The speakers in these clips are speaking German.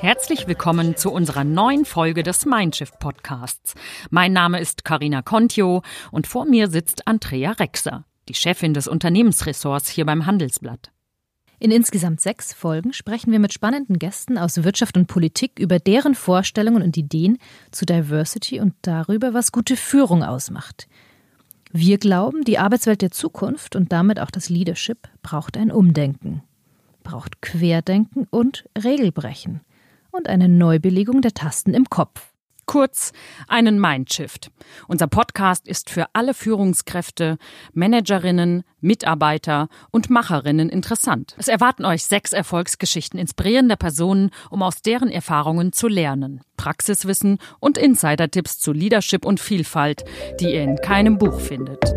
Herzlich willkommen zu unserer neuen Folge des Mindshift Podcasts. Mein Name ist Karina Contio und vor mir sitzt Andrea Rexer, die Chefin des Unternehmensressorts hier beim Handelsblatt. In insgesamt sechs Folgen sprechen wir mit spannenden Gästen aus Wirtschaft und Politik über deren Vorstellungen und Ideen zu Diversity und darüber, was gute Führung ausmacht. Wir glauben, die Arbeitswelt der Zukunft und damit auch das Leadership braucht ein Umdenken, braucht Querdenken und Regelbrechen und eine Neubelegung der Tasten im Kopf. Kurz einen Mindshift. Unser Podcast ist für alle Führungskräfte, Managerinnen, Mitarbeiter und Macherinnen interessant. Es erwarten euch sechs Erfolgsgeschichten inspirierender Personen, um aus deren Erfahrungen zu lernen. Praxiswissen und Insider-Tipps zu Leadership und Vielfalt, die ihr in keinem Buch findet.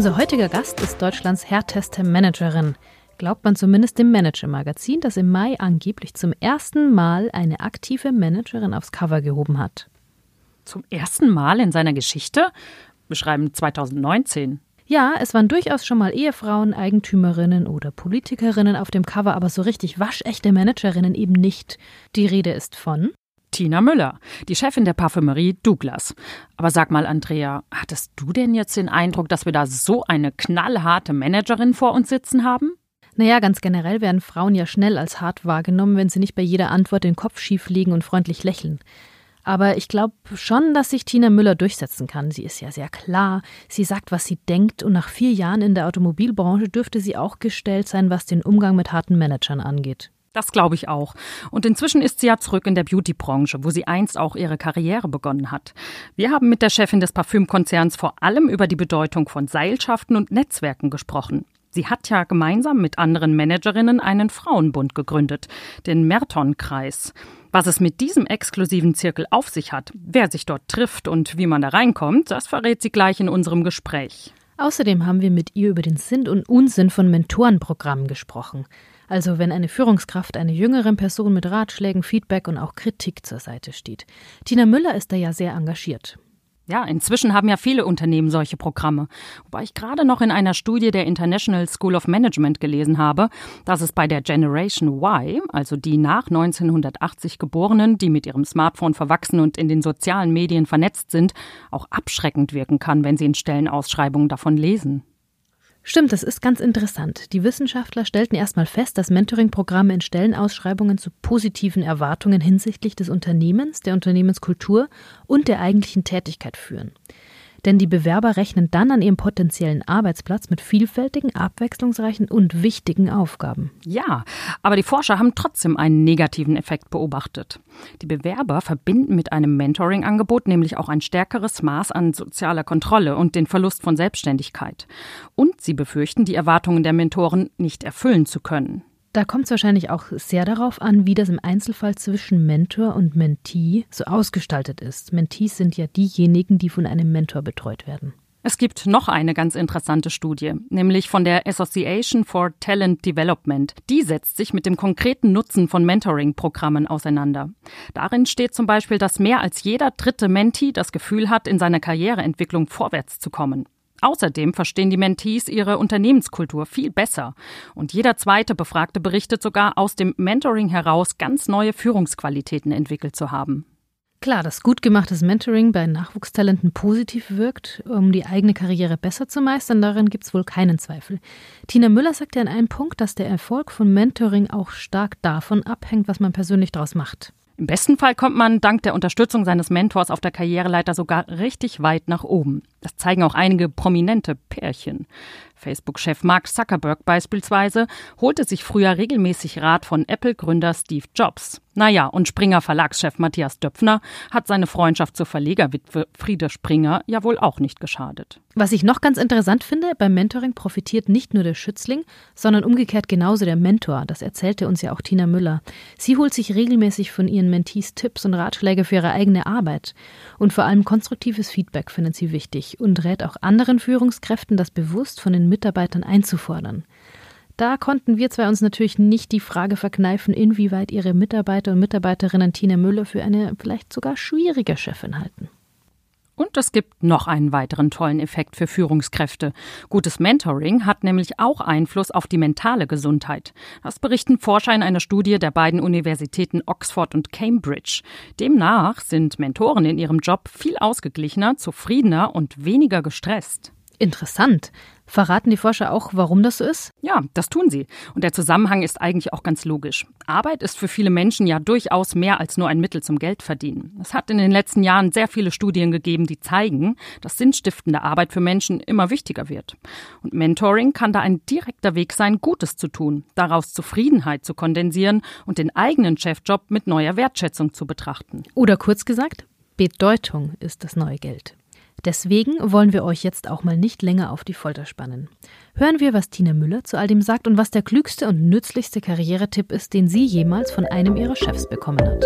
Unser heutiger Gast ist Deutschlands härteste Managerin. Glaubt man zumindest dem Manager-Magazin, das im Mai angeblich zum ersten Mal eine aktive Managerin aufs Cover gehoben hat. Zum ersten Mal in seiner Geschichte? Beschreiben 2019. Ja, es waren durchaus schon mal Ehefrauen, Eigentümerinnen oder Politikerinnen auf dem Cover, aber so richtig waschechte Managerinnen eben nicht. Die Rede ist von Tina Müller, die Chefin der Parfümerie Douglas. Aber sag mal, Andrea, hattest du denn jetzt den Eindruck, dass wir da so eine knallharte Managerin vor uns sitzen haben? Naja, ganz generell werden Frauen ja schnell als hart wahrgenommen, wenn sie nicht bei jeder Antwort den Kopf schief legen und freundlich lächeln. Aber ich glaube schon, dass sich Tina Müller durchsetzen kann. Sie ist ja sehr klar, sie sagt, was sie denkt, und nach vier Jahren in der Automobilbranche dürfte sie auch gestellt sein, was den Umgang mit harten Managern angeht. Das glaube ich auch. Und inzwischen ist sie ja zurück in der Beauty-Branche, wo sie einst auch ihre Karriere begonnen hat. Wir haben mit der Chefin des Parfümkonzerns vor allem über die Bedeutung von Seilschaften und Netzwerken gesprochen. Sie hat ja gemeinsam mit anderen Managerinnen einen Frauenbund gegründet, den Merton-Kreis. Was es mit diesem exklusiven Zirkel auf sich hat, wer sich dort trifft und wie man da reinkommt, das verrät sie gleich in unserem Gespräch. Außerdem haben wir mit ihr über den Sinn und Unsinn von Mentorenprogrammen gesprochen. Also wenn eine Führungskraft einer jüngeren Person mit Ratschlägen, Feedback und auch Kritik zur Seite steht. Tina Müller ist da ja sehr engagiert. Ja, inzwischen haben ja viele Unternehmen solche Programme. Wobei ich gerade noch in einer Studie der International School of Management gelesen habe, dass es bei der Generation Y, also die nach 1980 Geborenen, die mit ihrem Smartphone verwachsen und in den sozialen Medien vernetzt sind, auch abschreckend wirken kann, wenn sie in Stellenausschreibungen davon lesen. Stimmt, das ist ganz interessant. Die Wissenschaftler stellten erstmal fest, dass Mentoring-Programme in Stellenausschreibungen zu positiven Erwartungen hinsichtlich des Unternehmens, der Unternehmenskultur und der eigentlichen Tätigkeit führen denn die Bewerber rechnen dann an ihrem potenziellen Arbeitsplatz mit vielfältigen, abwechslungsreichen und wichtigen Aufgaben. Ja, aber die Forscher haben trotzdem einen negativen Effekt beobachtet. Die Bewerber verbinden mit einem Mentoring-Angebot nämlich auch ein stärkeres Maß an sozialer Kontrolle und den Verlust von Selbstständigkeit. Und sie befürchten, die Erwartungen der Mentoren nicht erfüllen zu können. Da kommt es wahrscheinlich auch sehr darauf an, wie das im Einzelfall zwischen Mentor und Mentee so ausgestaltet ist. Mentees sind ja diejenigen, die von einem Mentor betreut werden. Es gibt noch eine ganz interessante Studie, nämlich von der Association for Talent Development. Die setzt sich mit dem konkreten Nutzen von Mentoring-Programmen auseinander. Darin steht zum Beispiel, dass mehr als jeder dritte Mentee das Gefühl hat, in seiner Karriereentwicklung vorwärts zu kommen. Außerdem verstehen die Mentees ihre Unternehmenskultur viel besser. Und jeder zweite Befragte berichtet sogar, aus dem Mentoring heraus ganz neue Führungsqualitäten entwickelt zu haben. Klar, dass gut gemachtes Mentoring bei Nachwuchstalenten positiv wirkt, um die eigene Karriere besser zu meistern, darin gibt es wohl keinen Zweifel. Tina Müller sagt ja an einem Punkt, dass der Erfolg von Mentoring auch stark davon abhängt, was man persönlich daraus macht. Im besten Fall kommt man dank der Unterstützung seines Mentors auf der Karriereleiter sogar richtig weit nach oben. Das zeigen auch einige prominente Pärchen. Facebook-Chef Mark Zuckerberg beispielsweise holte sich früher regelmäßig Rat von Apple-Gründer Steve Jobs. Naja, und Springer Verlagschef Matthias Döpfner hat seine Freundschaft zur Verlegerwitwe Friede Springer ja wohl auch nicht geschadet. Was ich noch ganz interessant finde, beim Mentoring profitiert nicht nur der Schützling, sondern umgekehrt genauso der Mentor. Das erzählte uns ja auch Tina Müller. Sie holt sich regelmäßig von ihren Mentees Tipps und Ratschläge für ihre eigene Arbeit. Und vor allem konstruktives Feedback findet sie wichtig. Und rät auch anderen Führungskräften, das bewusst von den Mitarbeitern einzufordern. Da konnten wir zwei uns natürlich nicht die Frage verkneifen, inwieweit ihre Mitarbeiter und Mitarbeiterinnen Tina Müller für eine vielleicht sogar schwierige Chefin halten. Und es gibt noch einen weiteren tollen Effekt für Führungskräfte. Gutes Mentoring hat nämlich auch Einfluss auf die mentale Gesundheit. Das berichten Forscher in einer Studie der beiden Universitäten Oxford und Cambridge. Demnach sind Mentoren in ihrem Job viel ausgeglichener, zufriedener und weniger gestresst. Interessant. Verraten die Forscher auch, warum das so ist? Ja, das tun sie. Und der Zusammenhang ist eigentlich auch ganz logisch. Arbeit ist für viele Menschen ja durchaus mehr als nur ein Mittel zum Geldverdienen. Es hat in den letzten Jahren sehr viele Studien gegeben, die zeigen, dass sinnstiftende Arbeit für Menschen immer wichtiger wird. Und Mentoring kann da ein direkter Weg sein, Gutes zu tun, daraus Zufriedenheit zu kondensieren und den eigenen Chefjob mit neuer Wertschätzung zu betrachten. Oder kurz gesagt, Bedeutung ist das neue Geld. Deswegen wollen wir euch jetzt auch mal nicht länger auf die Folter spannen. Hören wir, was Tina Müller zu all dem sagt und was der klügste und nützlichste Karrieretipp ist, den sie jemals von einem ihrer Chefs bekommen hat.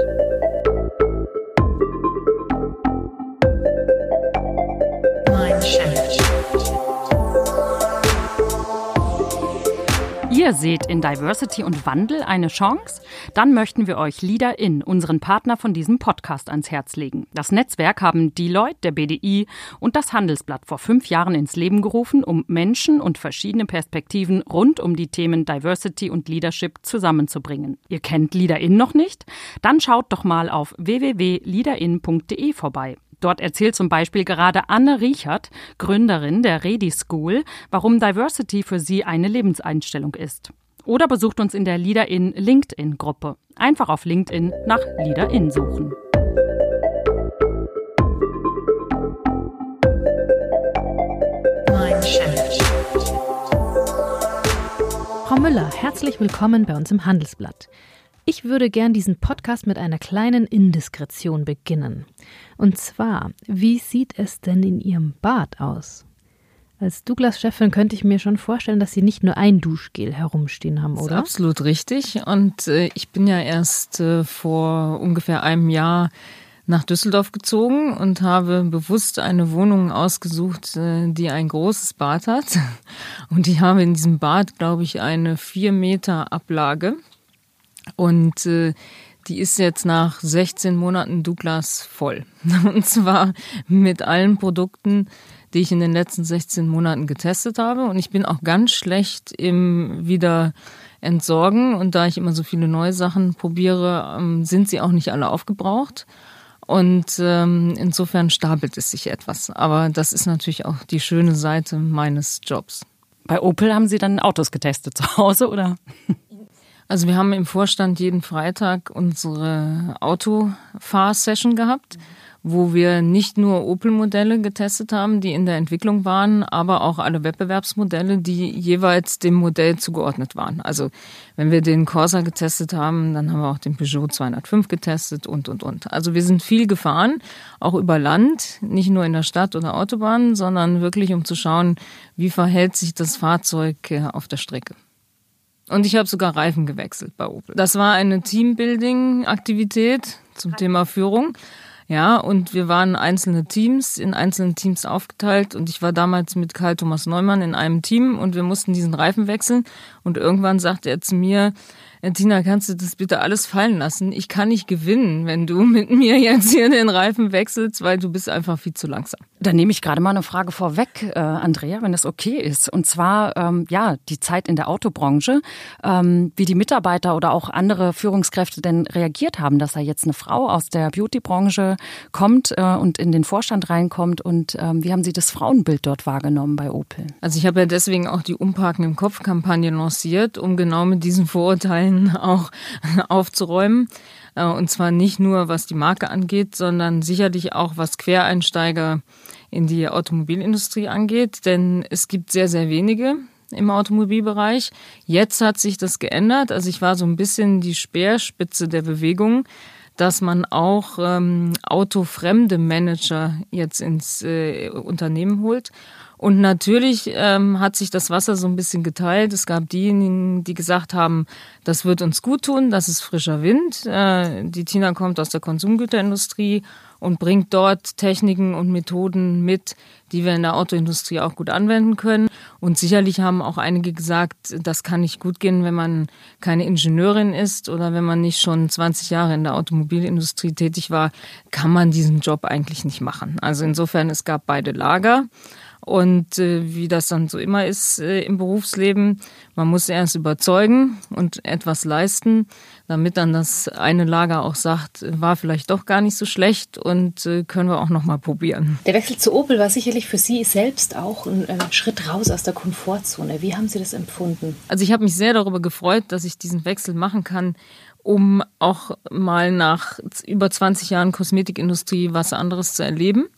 Ihr seht in Diversity und Wandel eine Chance? Dann möchten wir euch Leader in, unseren Partner von diesem Podcast, ans Herz legen. Das Netzwerk haben Deloitte, der BDI und das Handelsblatt vor fünf Jahren ins Leben gerufen, um Menschen und verschiedene Perspektiven rund um die Themen Diversity und Leadership zusammenzubringen. Ihr kennt Leader in noch nicht? Dann schaut doch mal auf www.leaderin.de vorbei. Dort erzählt zum Beispiel gerade Anne Riechert, Gründerin der Redi School, warum Diversity für sie eine Lebenseinstellung ist. Oder besucht uns in der LeaderIn LinkedIn-Gruppe. Einfach auf LinkedIn nach LeaderIn suchen. Frau Müller, herzlich willkommen bei uns im Handelsblatt. Ich würde gern diesen Podcast mit einer kleinen Indiskretion beginnen. Und zwar, wie sieht es denn in Ihrem Bad aus? Als Douglas-Chefin könnte ich mir schon vorstellen, dass Sie nicht nur ein Duschgel herumstehen haben, oder? Absolut richtig. Und äh, ich bin ja erst äh, vor ungefähr einem Jahr nach Düsseldorf gezogen und habe bewusst eine Wohnung ausgesucht, äh, die ein großes Bad hat. Und ich habe in diesem Bad, glaube ich, eine vier Meter Ablage. Und äh, die ist jetzt nach 16 Monaten Douglas voll. Und zwar mit allen Produkten, die ich in den letzten 16 Monaten getestet habe. Und ich bin auch ganz schlecht im wieder entsorgen. Und da ich immer so viele neue Sachen probiere, ähm, sind sie auch nicht alle aufgebraucht. Und ähm, insofern stapelt es sich etwas. Aber das ist natürlich auch die schöne Seite meines Jobs. Bei Opel haben Sie dann Autos getestet zu Hause, oder? Also wir haben im Vorstand jeden Freitag unsere Autofahrsession gehabt, wo wir nicht nur Opel-Modelle getestet haben, die in der Entwicklung waren, aber auch alle Wettbewerbsmodelle, die jeweils dem Modell zugeordnet waren. Also wenn wir den Corsa getestet haben, dann haben wir auch den Peugeot 205 getestet und, und, und. Also wir sind viel gefahren, auch über Land, nicht nur in der Stadt oder Autobahn, sondern wirklich um zu schauen, wie verhält sich das Fahrzeug äh, auf der Strecke. Und ich habe sogar Reifen gewechselt bei Opel. Das war eine Teambuilding-Aktivität zum Thema Führung. Ja, und wir waren einzelne Teams, in einzelnen Teams aufgeteilt und ich war damals mit Karl Thomas Neumann in einem Team und wir mussten diesen Reifen wechseln und irgendwann sagte er zu mir, Tina, kannst du das bitte alles fallen lassen? Ich kann nicht gewinnen, wenn du mit mir jetzt hier den Reifen wechselst, weil du bist einfach viel zu langsam. Dann nehme ich gerade mal eine Frage vorweg, äh, Andrea, wenn das okay ist. Und zwar, ähm, ja, die Zeit in der Autobranche, ähm, wie die Mitarbeiter oder auch andere Führungskräfte denn reagiert haben, dass da jetzt eine Frau aus der Beautybranche kommt äh, und in den Vorstand reinkommt. Und ähm, wie haben Sie das Frauenbild dort wahrgenommen bei Opel? Also ich habe ja deswegen auch die Umparken im Kopf-Kampagne lanciert, um genau mit diesen Vorurteilen Stellen auch aufzuräumen. Äh, und zwar nicht nur, was die Marke angeht, sondern sicherlich auch, was Quereinsteiger in die Automobilindustrie angeht. Denn es gibt sehr, sehr wenige im Automobilbereich. Jetzt hat sich das geändert. Also ich war so ein bisschen die Speerspitze der Bewegung dass man auch ähm, autofremde Manager jetzt ins äh, Unternehmen holt Und natürlich ähm, hat sich das Wasser so ein bisschen geteilt. Es gab diejenigen, die gesagt haben, das wird uns gut tun, das ist frischer Wind. Äh, die Tina kommt aus der Konsumgüterindustrie und bringt dort Techniken und Methoden mit, die wir in der Autoindustrie auch gut anwenden können. Und sicherlich haben auch einige gesagt, das kann nicht gut gehen, wenn man keine Ingenieurin ist oder wenn man nicht schon 20 Jahre in der Automobilindustrie tätig war, kann man diesen Job eigentlich nicht machen. Also insofern, es gab beide Lager. Und äh, wie das dann so immer ist äh, im Berufsleben, man muss erst überzeugen und etwas leisten, damit dann das eine Lager auch sagt, war vielleicht doch gar nicht so schlecht und äh, können wir auch noch mal probieren. Der Wechsel zu Opel war sicherlich für Sie selbst auch ein, ein Schritt raus aus der Komfortzone. Wie haben Sie das empfunden? Also ich habe mich sehr darüber gefreut, dass ich diesen Wechsel machen kann, um auch mal nach über 20 Jahren Kosmetikindustrie was anderes zu erleben.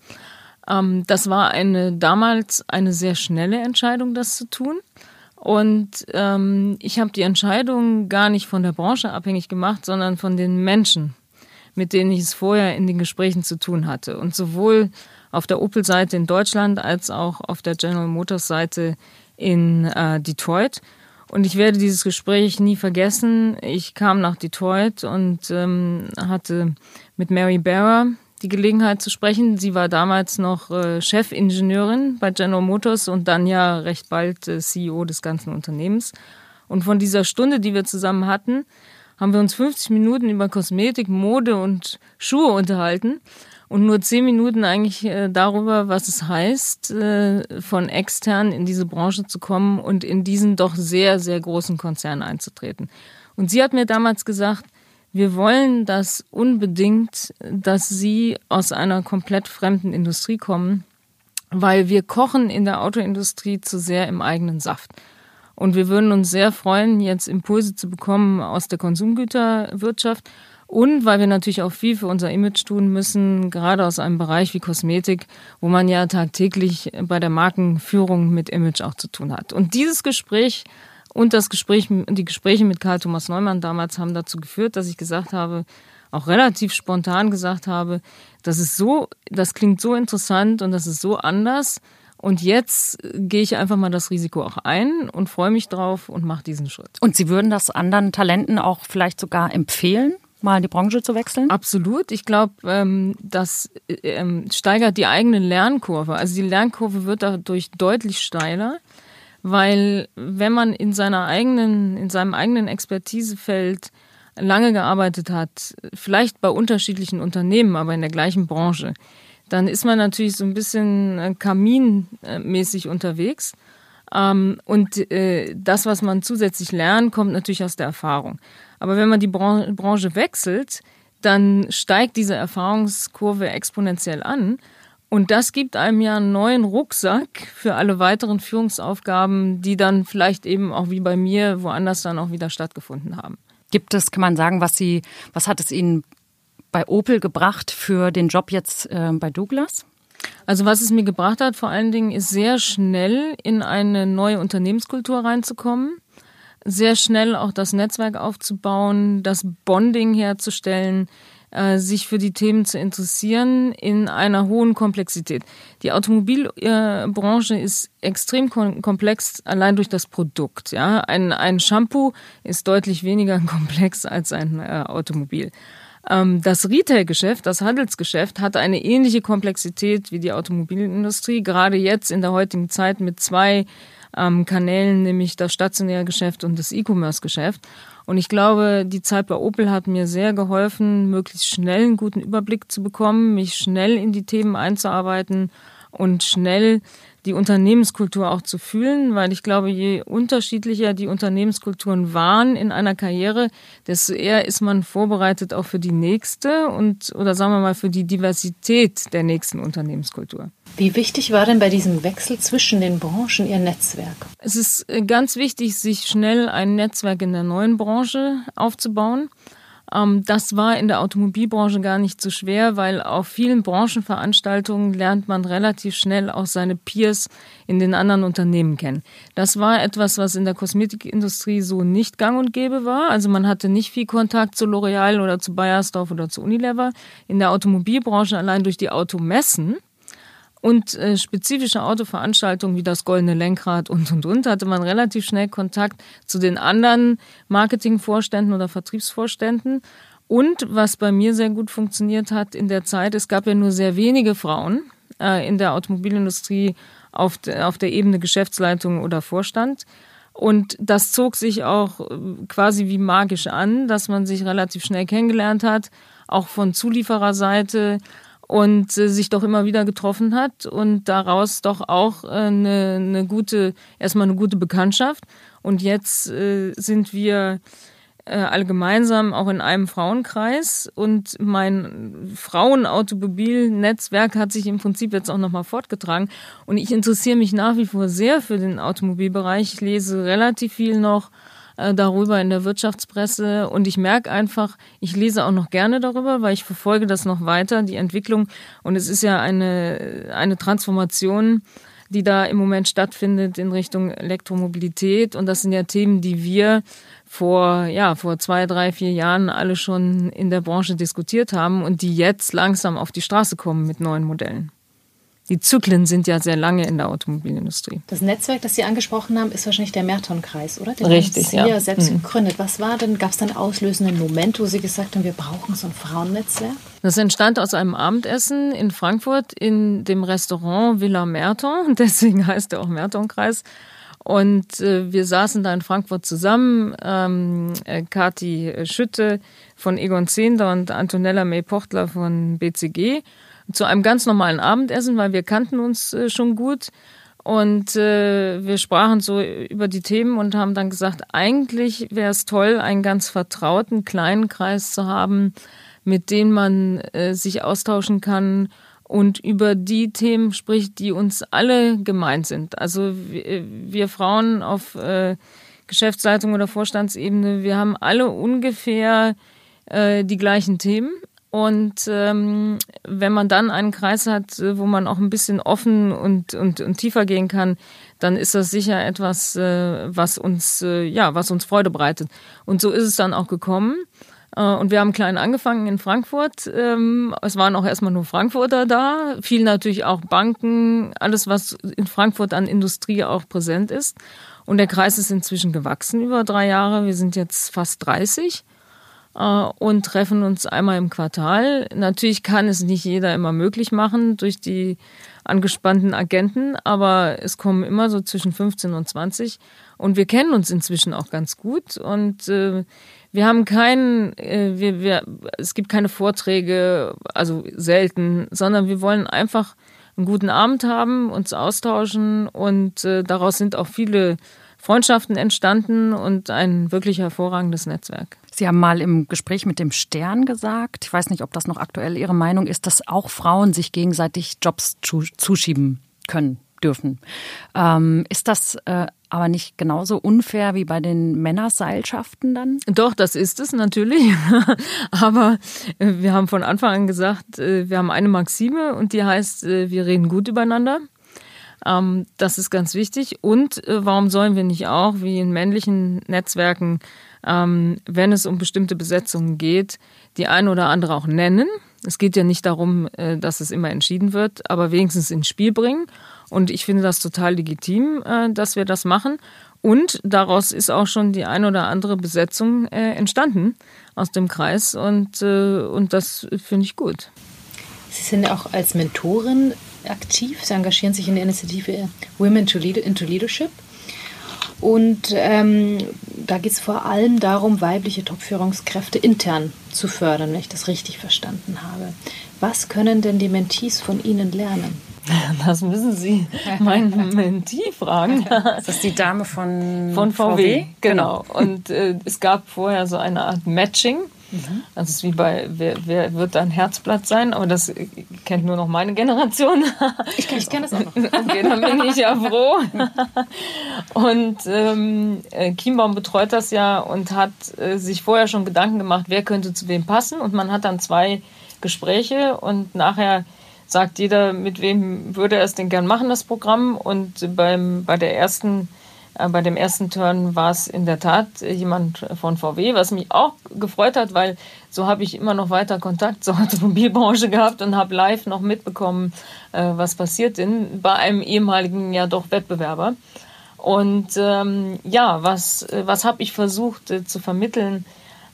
Ähm, das war eine damals eine sehr schnelle Entscheidung, das zu tun. Und ähm, ich habe die Entscheidung gar nicht von der Branche abhängig gemacht, sondern von den Menschen, mit denen ich es vorher in den Gesprächen zu tun hatte. Und sowohl auf der Opel-Seite in Deutschland als auch auf der General Motors-Seite in äh, Detroit. Und ich werde dieses Gespräch nie vergessen. Ich kam nach Detroit und ähm, hatte mit Mary Barra, die Gelegenheit zu sprechen. Sie war damals noch äh, Chefingenieurin bei General Motors und dann ja recht bald äh, CEO des ganzen Unternehmens. Und von dieser Stunde, die wir zusammen hatten, haben wir uns 50 Minuten über Kosmetik, Mode und Schuhe unterhalten und nur 10 Minuten eigentlich äh, darüber, was es heißt, äh, von extern in diese Branche zu kommen und in diesen doch sehr, sehr großen Konzern einzutreten. Und sie hat mir damals gesagt, wir wollen das unbedingt, dass Sie aus einer komplett fremden Industrie kommen, weil wir kochen in der Autoindustrie zu sehr im eigenen Saft. Und wir würden uns sehr freuen, jetzt Impulse zu bekommen aus der Konsumgüterwirtschaft und weil wir natürlich auch viel für unser Image tun müssen, gerade aus einem Bereich wie Kosmetik, wo man ja tagtäglich bei der Markenführung mit Image auch zu tun hat. Und dieses Gespräch und das Gespräch, die Gespräche mit Karl Thomas Neumann damals haben dazu geführt, dass ich gesagt habe, auch relativ spontan gesagt habe, das ist so, das klingt so interessant und das ist so anders. Und jetzt gehe ich einfach mal das Risiko auch ein und freue mich drauf und mache diesen Schritt. Und Sie würden das anderen Talenten auch vielleicht sogar empfehlen? mal in die Branche zu wechseln? Absolut. Ich glaube, ähm, das ähm, steigert die eigene Lernkurve. Also die Lernkurve wird dadurch deutlich steiler weil wenn man in seiner eigenen, in seinem eigenen Expertisefeld lange gearbeitet hat, vielleicht bei unterschiedlichen Unternehmen, aber in der gleichen Branche, dann ist man natürlich so ein bisschen äh, kaminmäßig unterwegs. Ähm, und äh, das, was man zusätzlich lernt, kommt natürlich aus der Erfahrung. Aber wenn man die Branche wechselt, dann steigt diese Erfahrungskurve exponentiell an. Und das gibt einem ja einen neuen Rucksack für alle weiteren Führungsaufgaben, die dann vielleicht eben auch wie bei mir woanders dann auch wieder stattgefunden haben. Gibt es, kann man sagen, was Sie, was hat es Ihnen bei Opel gebracht für den Job jetzt äh, bei Douglas? Also was es mir gebracht hat, vor allen Dingen, ist sehr schnell in eine neue Unternehmenskultur reinzukommen, sehr schnell auch das Netzwerk aufzubauen, das Bonding herzustellen, äh, sich für die Themen zu interessieren in einer hohen Komplexität. Die Automobilbranche ist extrem komplex allein durch das Produkt. Ja, ein, ein Shampoo ist deutlich weniger komplex als ein äh, Automobil. Ähm, das Retail-Geschäft, das Handelsgeschäft hat eine ähnliche Komplexität wie die Automobilindustrie, gerade jetzt in der heutigen Zeit mit zwei ähm, Kanälen, nämlich das stationäre Geschäft und das E-Commerce-Geschäft. Und ich glaube, die Zeit bei Opel hat mir sehr geholfen, möglichst schnell einen guten Überblick zu bekommen, mich schnell in die Themen einzuarbeiten und schnell die Unternehmenskultur auch zu fühlen, weil ich glaube, je unterschiedlicher die Unternehmenskulturen waren in einer Karriere, desto eher ist man vorbereitet auch für die nächste und oder sagen wir mal für die Diversität der nächsten Unternehmenskultur. Wie wichtig war denn bei diesem Wechsel zwischen den Branchen Ihr Netzwerk? Es ist äh, ganz wichtig, sich schnell ein Netzwerk in der neuen Branche aufzubauen. Ähm, das war in der Automobilbranche gar nicht so schwer, weil auf vielen Branchenveranstaltungen lernt man relativ schnell auch seine Peers in den anderen Unternehmen kennen. Das war etwas, was in der Kosmetikindustrie so nicht gang und gäbe war. Also man hatte nicht viel Kontakt zu L'Oreal oder zu Bayersdorf oder zu Unilever. In der Automobilbranche allein durch die Automessen und äh, spezifische Autoveranstaltungen wie das Goldene Lenkrad und und und hatte man relativ schnell Kontakt zu den anderen Marketingvorständen oder Vertriebsvorständen. Und was bei mir sehr gut funktioniert hat in der Zeit, es gab ja nur sehr wenige Frauen äh, in der Automobilindustrie auf, de, auf der Ebene Geschäftsleitung oder Vorstand. Und das zog sich auch äh, quasi wie magisch an, dass man sich relativ schnell kennengelernt hat, auch von Zuliefererseite und äh, sich doch immer wieder getroffen hat und daraus doch auch äh, eine, eine gute, erstmal eine gute Bekanntschaft. Und jetzt äh, sind wir äh, alle gemeinsam auch in einem Frauenkreis und mein Frauenautomobilnetzwerk hat sich im Prinzip jetzt auch nochmal fortgetragen und ich interessiere mich nach wie vor sehr für den Automobilbereich. Ich lese relativ viel noch äh, darüber in der Wirtschaftspresse. Und ich merke einfach, ich lese auch noch gerne darüber, weil ich verfolge das noch weiter, die Entwicklung. Und es ist ja eine, eine Transformation, die da im Moment stattfindet in Richtung Elektromobilität. Und das sind ja Themen, die wir vor, ja, vor zwei, drei, vier Jahren alle schon in der Branche diskutiert haben und die jetzt langsam auf die Straße kommen mit neuen Modellen. Die Zyklen sind ja sehr lange in der Automobilindustrie. Das Netzwerk, das Sie angesprochen haben, ist wahrscheinlich der Merton-Kreis, oder? Den Richtig, haben Sie ja. selbst mhm. gegründet. Was war denn, gab es dann auslösenden Moment, wo Sie gesagt haben, wir brauchen so ein Frauennetzwerk? Das entstand aus einem Abendessen in Frankfurt in dem Restaurant Villa Merton. Deswegen heißt er auch Merton-Kreis. Und äh, wir saßen da in Frankfurt zusammen, ähm, äh, Kati Schütte von Egon Zehnder und Antonella May Pochtler von BCG zu einem ganz normalen Abendessen, weil wir kannten uns äh, schon gut. Und äh, wir sprachen so über die Themen und haben dann gesagt, eigentlich wäre es toll, einen ganz vertrauten kleinen Kreis zu haben, mit dem man äh, sich austauschen kann und über die Themen spricht, die uns alle gemeint sind. Also wir, Frauen auf Geschäftsleitung oder Vorstandsebene, wir haben alle ungefähr äh, die gleichen Themen. Und ähm, wenn man dann einen Kreis hat, äh, wo man auch ein bisschen offen und, und, und tiefer gehen kann, dann ist das sicher etwas, äh, was uns, äh, ja, was uns Freude bereitet. Und so ist es dann auch gekommen. Äh, und wir haben klein angefangen in Frankfurt. Ähm, es waren auch erstmal nur Frankfurter da, viel natürlich auch Banken, alles, was in Frankfurt an Industrie auch präsent ist. Und der Kreis ist inzwischen gewachsen über drei Jahre. Wir sind jetzt fast 30. Äh, und treffen uns einmal im Quartal. Natürlich kann es nicht jeder immer möglich machen durch die angespannten Agenten, aber es kommen immer so zwischen 15 und 20 und wir kennen uns inzwischen auch ganz gut. Und äh, wir haben keinen, äh, wir, wir, es gibt keine Vorträge, also selten, sondern wir wollen einfach einen guten Abend haben, uns austauschen. Und äh, daraus sind auch viele Freundschaften entstanden und ein wirklich hervorragendes Netzwerk. Sie haben mal im Gespräch mit dem Stern gesagt, ich weiß nicht, ob das noch aktuell Ihre Meinung ist, dass auch Frauen sich gegenseitig Jobs zuschieben können dürfen. Ähm, ist das äh, aber nicht genauso unfair wie bei den Männerseilschaften dann? Doch, das ist es natürlich. aber äh, wir haben von Anfang an gesagt, äh, wir haben eine Maxime und die heißt, äh, wir reden gut übereinander. Ähm, das ist ganz wichtig. Und äh, warum sollen wir nicht auch, wie in männlichen Netzwerken, ähm, wenn es um bestimmte Besetzungen geht, die eine oder andere auch nennen. Es geht ja nicht darum, äh, dass es immer entschieden wird, aber wenigstens ins Spiel bringen. Und ich finde das total legitim, äh, dass wir das machen. Und daraus ist auch schon die eine oder andere Besetzung äh, entstanden aus dem Kreis. Und, äh, und das finde ich gut. Sie sind auch als Mentorin aktiv. Sie engagieren sich in der Initiative Women to Lead into Leadership. Und ähm, da geht es vor allem darum, weibliche Top-Führungskräfte intern zu fördern, wenn ich das richtig verstanden habe. Was können denn die Mentees von Ihnen lernen? Das müssen Sie meinen Mentee fragen. Das ist die Dame von, von VW. VW. Genau. Und äh, es gab vorher so eine Art Matching Mhm. Das ist wie bei, wer, wer, wird ein Herzblatt sein? Aber das kennt nur noch meine Generation. Ich, ich kenne das auch noch. Okay, dann bin ich ja froh. Und ähm, äh, Chiembaum betreut das ja und hat äh, sich vorher schon Gedanken gemacht, wer könnte zu wem passen. Und man hat dann zwei Gespräche und nachher sagt jeder, mit wem würde er es denn gern machen, das Programm. Und beim, bei der ersten Äh, bei dem ersten Turn war es in der Tat jemand von VW, was mich auch gefreut hat, weil so habe ich immer noch weiter Kontakt zur Automobilbranche gehabt und habe live noch mitbekommen, äh, was passiert in, bei einem ehemaligen ja doch Wettbewerber. Und ähm, ja, was, äh, was habe ich versucht äh, zu vermitteln?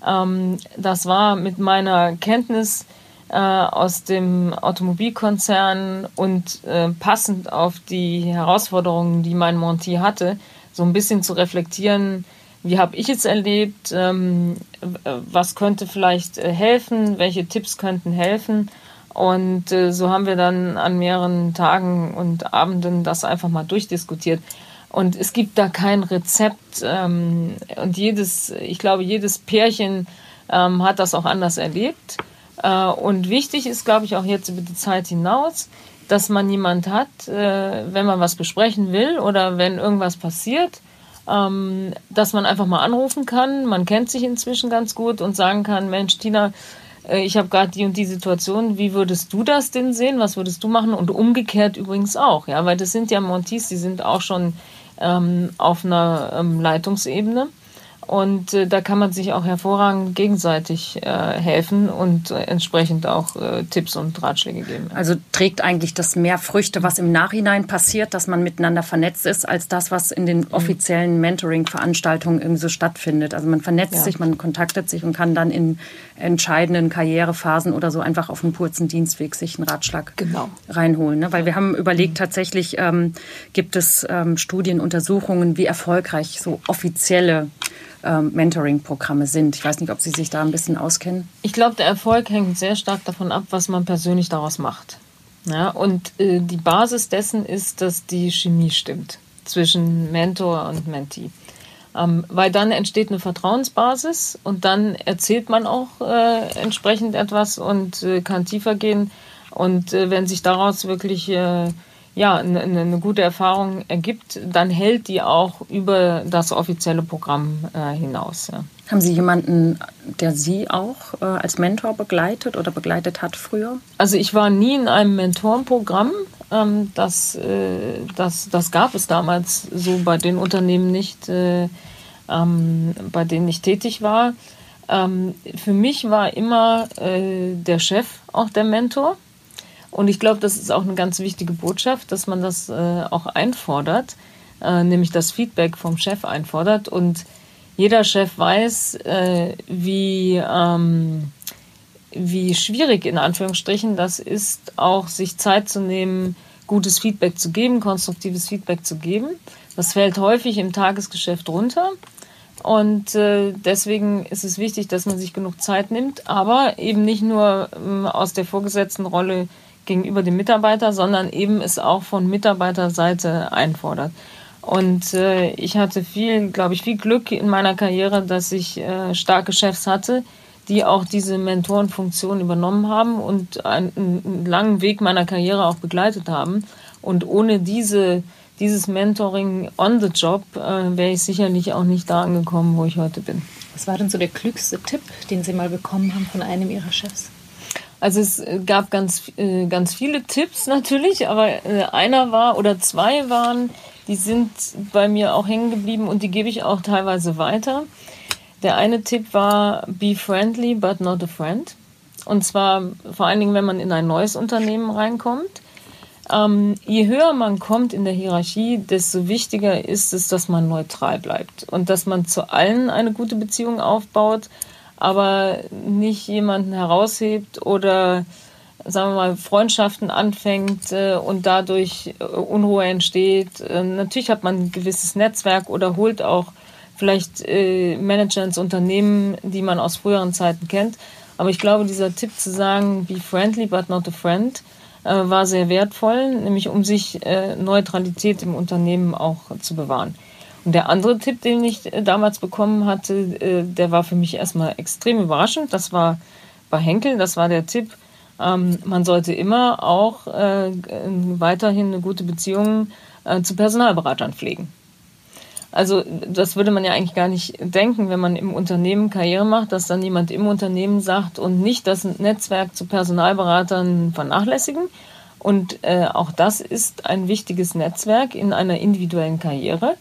Ähm, das war mit meiner Kenntnis äh, aus dem Automobilkonzern und äh, passend auf die Herausforderungen, die mein Monty hatte, so ein bisschen zu reflektieren, wie habe ich es erlebt, ähm, was könnte vielleicht äh, helfen, welche Tipps könnten helfen. Und äh, so haben wir dann an mehreren Tagen und Abenden das einfach mal durchdiskutiert. Und es gibt da kein Rezept. Ähm, und jedes, ich glaube, jedes Pärchen ähm, hat das auch anders erlebt. Äh, und wichtig ist, glaube ich, auch jetzt über die Zeit hinaus, dass man jemand hat, äh, wenn man was besprechen will oder wenn irgendwas passiert, ähm, dass man einfach mal anrufen kann. Man kennt sich inzwischen ganz gut und sagen kann, Mensch, Tina, äh, ich habe gerade die und die Situation, wie würdest du das denn sehen? Was würdest du machen? Und umgekehrt übrigens auch, ja, weil das sind ja Montis, die sind auch schon ähm, auf einer ähm, Leitungsebene. Und äh, da kann man sich auch hervorragend gegenseitig äh, helfen und äh, entsprechend auch äh, Tipps und Ratschläge geben. Also trägt eigentlich das mehr Früchte, was im Nachhinein passiert, dass man miteinander vernetzt ist, als das, was in den mhm. offiziellen Mentoring-Veranstaltungen irgendwie so stattfindet. Also man vernetzt ja. sich, man kontaktet sich und kann dann in entscheidenden Karrierephasen oder so einfach auf einem kurzen Dienstweg sich einen Ratschlag genau. reinholen. Ne? Weil wir haben überlegt, tatsächlich ähm, gibt es ähm, Studien, Untersuchungen, wie erfolgreich so offizielle ähm, Mentoring-Programme sind. Ich weiß nicht, ob Sie sich da ein bisschen auskennen. Ich glaube, der Erfolg hängt sehr stark davon ab, was man persönlich daraus macht. Ja, und äh, die Basis dessen ist, dass die Chemie stimmt zwischen Mentor und Mentee. Ähm, weil dann entsteht eine Vertrauensbasis und dann erzählt man auch äh, entsprechend etwas und äh, kann tiefer gehen. Und äh, wenn sich daraus wirklich äh, ja, eine, eine gute Erfahrung ergibt, dann hält die auch über das offizielle Programm äh, hinaus. Ja. Haben Sie jemanden, der Sie auch äh, als Mentor begleitet oder begleitet hat früher? Also ich war nie in einem Mentorenprogramm. Ähm, das, äh, das, das gab es damals so bei den Unternehmen nicht, äh, ähm, bei denen ich tätig war. Ähm, für mich war immer äh, der Chef auch der Mentor. Und ich glaube, das ist auch eine ganz wichtige Botschaft, dass man das äh, auch einfordert, äh, nämlich das Feedback vom Chef einfordert. Und jeder Chef weiß, äh, wie, ähm, wie schwierig in Anführungsstrichen das ist, auch sich Zeit zu nehmen, gutes Feedback zu geben, konstruktives Feedback zu geben. Das fällt häufig im Tagesgeschäft runter. Und äh, deswegen ist es wichtig, dass man sich genug Zeit nimmt, aber eben nicht nur äh, aus der vorgesetzten Rolle gegenüber dem Mitarbeiter, sondern eben es auch von Mitarbeiterseite einfordert. Und äh, ich hatte viel, glaube ich, viel Glück in meiner Karriere, dass ich äh, starke Chefs hatte, die auch diese Mentorenfunktion übernommen haben und einen, einen langen Weg meiner Karriere auch begleitet haben. Und ohne diese, dieses Mentoring on the job äh, wäre ich sicherlich auch nicht da angekommen, wo ich heute bin. Was war denn so der klügste Tipp, den Sie mal bekommen haben von einem Ihrer Chefs? Also es äh, gab ganz, äh, ganz viele Tipps natürlich, aber äh, einer war oder zwei waren, die sind bei mir auch hängen geblieben und die gebe ich auch teilweise weiter. Der eine Tipp war, be friendly but not a friend. Und zwar vor allen Dingen, wenn man in ein neues Unternehmen reinkommt. Ähm, je höher man kommt in der Hierarchie, desto wichtiger ist es, dass man neutral bleibt und dass man zu allen eine gute Beziehung aufbaut aber nicht jemanden heraushebt oder sagen wir mal, Freundschaften anfängt äh, und dadurch äh, Unruhe entsteht. Äh, natürlich hat man ein gewisses Netzwerk oder holt auch vielleicht äh, Manager ins Unternehmen, die man aus früheren Zeiten kennt. Aber ich glaube, dieser Tipp zu sagen, be friendly but not a friend, äh, war sehr wertvoll, nämlich um sich äh, Neutralität im Unternehmen auch zu bewahren. Und der andere Tipp, den ich äh, damals bekommen hatte, äh, der war für mich erstmal extrem überraschend. Das war bei Henkel, das war der Tipp, ähm, man sollte immer auch äh, weiterhin eine gute Beziehung zu Personalberatern pflegen. Also das würde man ja eigentlich gar nicht denken, wenn man im Unternehmen Karriere macht, dass dann jemand im Unternehmen sagt und nicht das Netzwerk zu Personalberatern vernachlässigen. Und äh, auch das ist ein wichtiges Netzwerk in einer individuellen Karriere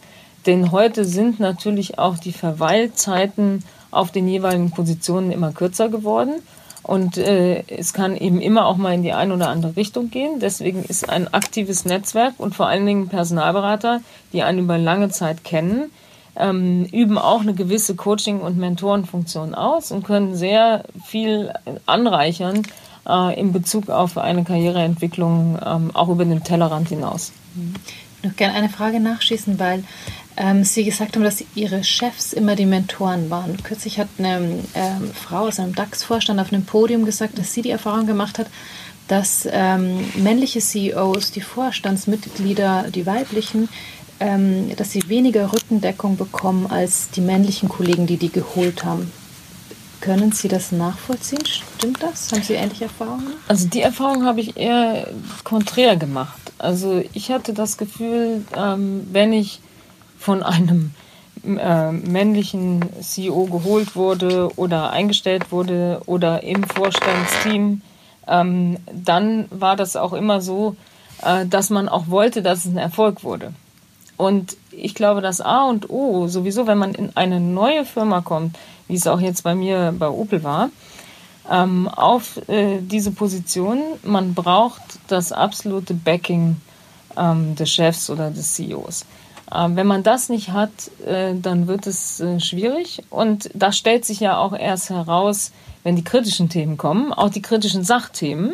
Denn heute sind natürlich auch die Verweilzeiten auf den jeweiligen Positionen immer kürzer geworden. Und äh, es kann eben immer auch mal in die eine oder andere Richtung gehen. Deswegen ist ein aktives Netzwerk und vor allen Dingen Personalberater, die einen über lange Zeit kennen, ähm, üben auch eine gewisse Coaching- und Mentorenfunktion aus und können sehr viel anreichern äh, in Bezug auf eine Karriereentwicklung, ähm, auch über den Tellerrand hinaus. Ich noch gerne eine Frage nachschießen, weil ähm, Sie gesagt haben, dass Ihre Chefs immer die Mentoren waren. Kürzlich hat eine ähm, Frau aus einem DAX-Vorstand auf einem Podium gesagt, dass sie die Erfahrung gemacht hat, dass ähm, männliche CEOs, die Vorstandsmitglieder, die weiblichen, ähm, dass sie weniger Rückendeckung bekommen als die männlichen Kollegen, die die geholt haben. Können Sie das nachvollziehen? Stimmt das? Haben Sie ähnliche Erfahrungen? Also die Erfahrung habe ich eher konträr gemacht. Also ich hatte das Gefühl, ähm, wenn ich von einem äh, männlichen CEO geholt wurde oder eingestellt wurde oder im Vorstandsteam, ähm, dann war das auch immer so, äh, dass man auch wollte, dass es ein Erfolg wurde. Und ich glaube, das A und O, sowieso, wenn man in eine neue Firma kommt, wie es auch jetzt bei mir bei Opel war, ähm, auf äh, diese Position, man braucht das absolute Backing ähm, des Chefs oder des CEOs. Ähm, wenn man das nicht hat, äh, dann wird es äh, schwierig. Und das stellt sich ja auch erst heraus, wenn die kritischen Themen kommen, auch die kritischen Sachthemen,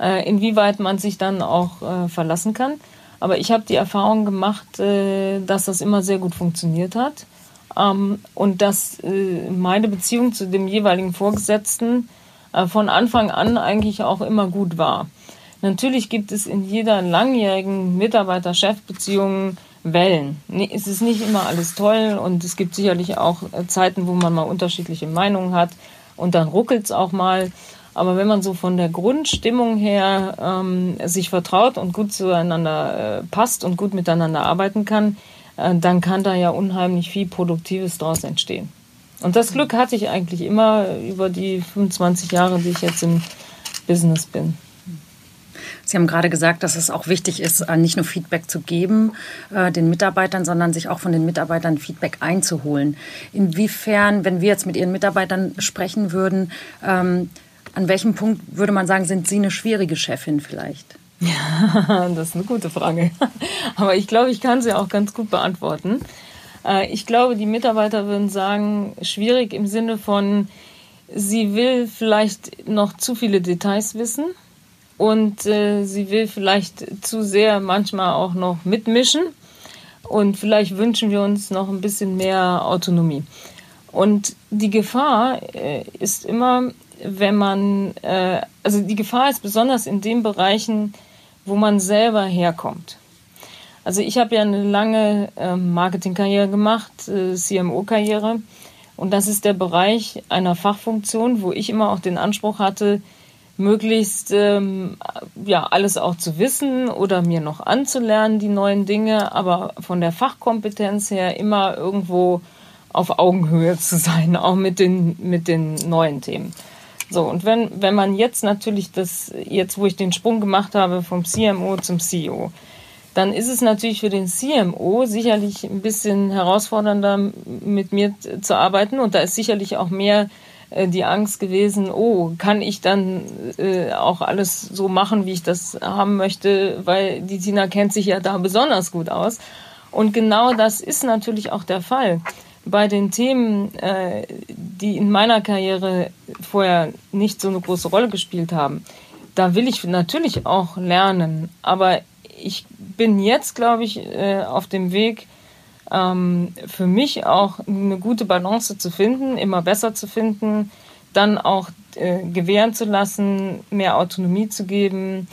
äh, inwieweit man sich dann auch äh, verlassen kann. Aber ich habe die Erfahrung gemacht, äh, dass das immer sehr gut funktioniert hat ähm, und dass äh, meine Beziehung zu dem jeweiligen Vorgesetzten äh, von Anfang an eigentlich auch immer gut war. Natürlich gibt es in jeder langjährigen Mitarbeiter-Chef-Beziehung Wellen. Es ist nicht immer alles toll und es gibt sicherlich auch Zeiten, wo man mal unterschiedliche Meinungen hat und dann ruckelt es auch mal. Aber wenn man so von der Grundstimmung her ähm, sich vertraut und gut zueinander äh, passt und gut miteinander arbeiten kann, äh, dann kann da ja unheimlich viel Produktives daraus entstehen. Und das Glück hatte ich eigentlich immer über die 25 Jahre, die ich jetzt im Business bin. Sie haben gerade gesagt, dass es auch wichtig ist, äh, nicht nur Feedback zu geben äh, den Mitarbeitern, sondern sich auch von den Mitarbeitern Feedback einzuholen. Inwiefern, wenn wir jetzt mit Ihren Mitarbeitern sprechen würden, ähm, an welchem Punkt würde man sagen, sind Sie eine schwierige Chefin vielleicht? Ja, das ist eine gute Frage. Aber ich glaube, ich kann sie auch ganz gut beantworten. Äh, ich glaube, die Mitarbeiter würden sagen, schwierig im Sinne von, sie will vielleicht noch zu viele Details wissen und äh, sie will vielleicht zu sehr manchmal auch noch mitmischen und vielleicht wünschen wir uns noch ein bisschen mehr Autonomie. Und die Gefahr äh, ist immer, wenn man, äh, also die Gefahr ist besonders in den Bereichen, wo man selber herkommt. Also ich habe ja eine lange äh, Marketingkarriere gemacht, äh, CMO-Karriere. Und das ist der Bereich einer Fachfunktion, wo ich immer auch den Anspruch hatte, möglichst ähm, ja alles auch zu wissen oder mir noch anzulernen, die neuen Dinge, aber von der Fachkompetenz her immer irgendwo auf Augenhöhe zu sein, auch mit den, mit den neuen Themen. So, und wenn, wenn man jetzt natürlich das, jetzt wo ich den Sprung gemacht habe vom CMO zum CEO, dann ist es natürlich für den CMO sicherlich ein bisschen herausfordernder, mit mir zu arbeiten. Und da ist sicherlich auch mehr die Angst gewesen, oh, kann ich dann äh, auch alles so machen, wie ich das haben möchte, weil die Tina kennt sich ja da besonders gut aus. Und genau das ist natürlich auch der Fall bei den Themen, äh, die in meiner Karriere vorher nicht so eine große Rolle gespielt haben, da will ich natürlich auch lernen. Aber ich bin jetzt, glaube ich, äh, auf dem Weg, ähm, für mich auch eine gute Balance zu finden, immer besser zu finden, dann auch äh, gewähren zu lassen, mehr Autonomie zu geben,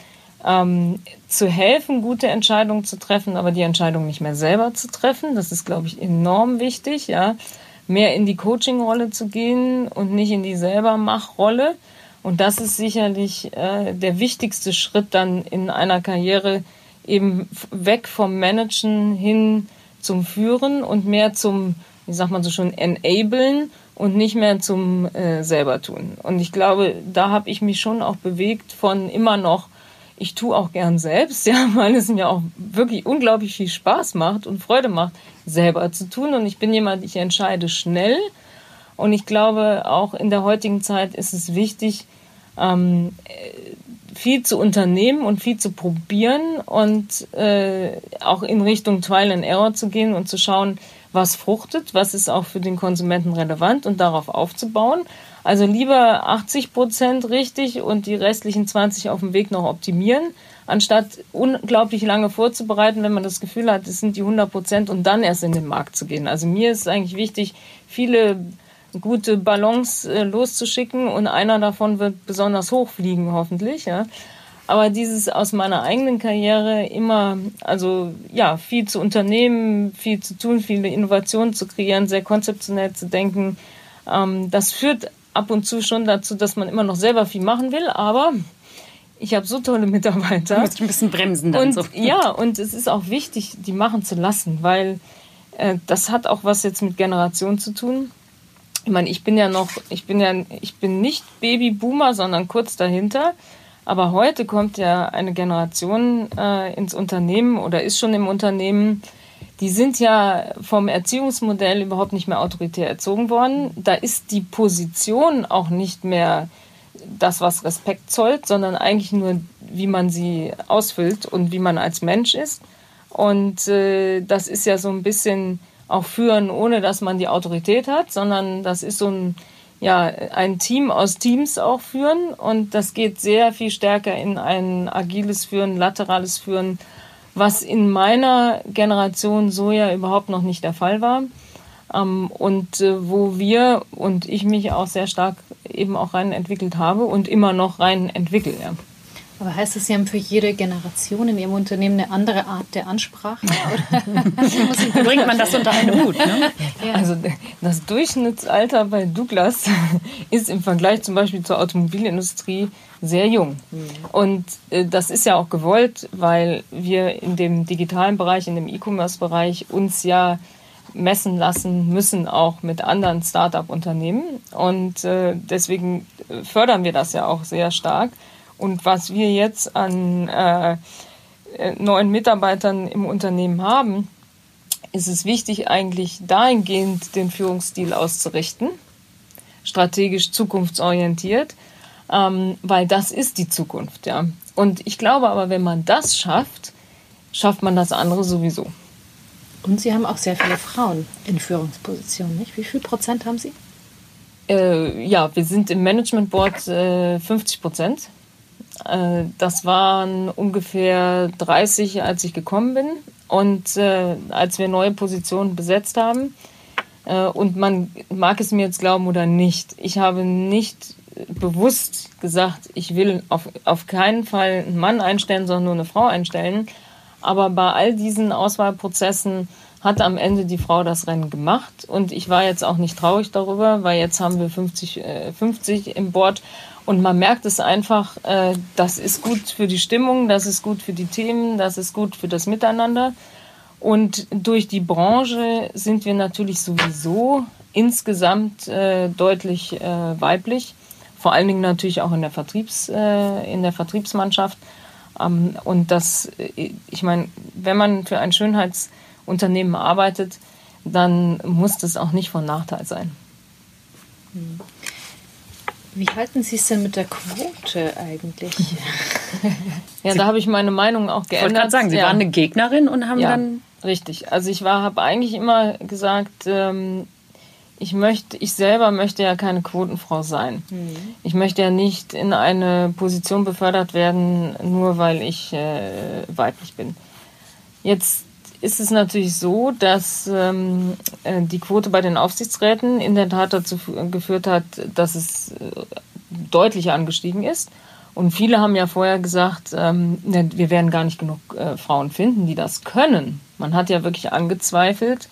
ähm, zu helfen, gute Entscheidungen zu treffen, aber die Entscheidung nicht mehr selber zu treffen. Das ist, glaube ich, enorm wichtig, ja. Mehr in die Coaching-Rolle zu gehen und nicht in die selber-Mach-Rolle. Und das ist sicherlich äh, der wichtigste Schritt dann in einer Karriere, eben weg vom Managen hin zum Führen und mehr zum, wie sagt man so schon, Enablen und nicht mehr zum äh, selber tun. Und ich glaube, da habe ich mich schon auch bewegt von immer noch ich tue auch gern selbst, ja, weil es mir auch wirklich unglaublich viel Spaß macht und Freude macht, selber zu tun. Und ich bin jemand, ich entscheide schnell. Und ich glaube, auch in der heutigen Zeit ist es wichtig, ähm, viel zu unternehmen und viel zu probieren und äh, auch in Richtung Trial and Error zu gehen und zu schauen, was fruchtet, was ist auch für den Konsumenten relevant und darauf aufzubauen. Also lieber 80 Prozent richtig und die restlichen 20 auf dem Weg noch optimieren, anstatt unglaublich lange vorzubereiten, wenn man das Gefühl hat, es sind die 100 Prozent und dann erst in den Markt zu gehen. Also mir ist eigentlich wichtig, viele gute Ballons äh, loszuschicken und einer davon wird besonders hoch fliegen, hoffentlich. Ja. Aber dieses aus meiner eigenen Karriere immer, also ja, viel zu unternehmen, viel zu tun, viele Innovationen zu kreieren, sehr konzeptionell zu denken, ähm, das führt ab und zu schon dazu, dass man immer noch selber viel machen will, aber ich habe so tolle Mitarbeiter. Du musst ein bisschen bremsen dann und, so. Ja, und es ist auch wichtig, die machen zu lassen, weil äh, das hat auch was jetzt mit Generation zu tun. Ich meine, ich bin ja noch, ich bin ja, ich bin nicht Babyboomer, sondern kurz dahinter. Aber heute kommt ja eine Generation äh, ins Unternehmen oder ist schon im Unternehmen, die sind ja vom Erziehungsmodell überhaupt nicht mehr autoritär erzogen worden. Da ist die Position auch nicht mehr das, was Respekt zollt, sondern eigentlich nur, wie man sie ausfüllt und wie man als Mensch ist. Und äh, das ist ja so ein bisschen auch führen, ohne dass man die Autorität hat, sondern das ist so ein ja, ein Team aus Teams auch führen und das geht sehr viel stärker in ein agiles Führen, laterales Führen, was in meiner Generation so ja überhaupt noch nicht der Fall war. Ähm, und äh, wo wir und ich mich auch sehr stark eben auch rein entwickelt habe und immer noch rein entwickle. Ja. Aber heißt das, Sie haben für jede Generation in Ihrem Unternehmen eine andere Art der Ansprache? Wie bringt man das unter einen Hut? Ne? Ja. Also das Durchschnittsalter bei Douglas ist im Vergleich zum Beispiel zur Automobilindustrie sehr jung. Mhm. Und äh, das ist ja auch gewollt, weil wir in dem digitalen Bereich, in dem E-Commerce-Bereich uns ja messen lassen müssen, auch mit anderen Start-up-Unternehmen. Und äh, deswegen fördern wir das ja auch sehr stark. Und was wir jetzt an äh, neuen Mitarbeitern im Unternehmen haben, ist es wichtig, eigentlich dahingehend den Führungsstil auszurichten, strategisch zukunftsorientiert, ähm, weil das ist die Zukunft, ja. Und ich glaube aber, wenn man das schafft, schafft man das andere sowieso. Und Sie haben auch sehr viele Frauen in Führungspositionen, nicht? Wie viel Prozent haben Sie? Äh, ja, wir sind im Management Board äh, 50 Prozent. Äh, das waren ungefähr 30, als ich gekommen bin. Und äh, als wir neue Positionen besetzt haben, äh, und man mag es mir jetzt glauben oder nicht, ich habe nicht bewusst gesagt, ich will auf, auf keinen Fall einen Mann einstellen, sondern nur eine Frau einstellen. Aber bei all diesen Auswahlprozessen hat am Ende die Frau das Rennen gemacht. Und ich war jetzt auch nicht traurig darüber, weil jetzt haben wir 50, äh, 50 im Board. Und man merkt es einfach, äh, das ist gut für die Stimmung, das ist gut für die Themen, das ist gut für das Miteinander. Und durch die Branche sind wir natürlich sowieso insgesamt äh, deutlich äh, weiblich. Vor allen Dingen natürlich auch in der, Vertriebs, äh, in der Vertriebsmannschaft. Ähm, und das, äh, ich meine, wenn man für ein Schönheitsunternehmen arbeitet, dann muss das auch nicht von Nachteil sein. Hm. Wie halten Sie es denn mit der Quote eigentlich? ja, da habe ich meine Meinung auch geändert. Ich wollte gerade sagen, Sie ja. waren eine Gegnerin und haben ja, dann. Richtig. Also ich habe eigentlich immer gesagt, ähm, ich möchte, ich selber möchte ja keine Quotenfrau sein. Mhm. Ich möchte ja nicht in eine Position befördert werden, nur weil ich äh, weiblich bin. Jetzt ist es natürlich so, dass ähm, äh, die Quote bei den Aufsichtsräten in der Tat dazu geführt hat, dass es äh, deutlich angestiegen ist. Und viele haben ja vorher gesagt, ähm, wir werden gar nicht genug äh, Frauen finden, die das können. Man hat ja wirklich angezweifelt,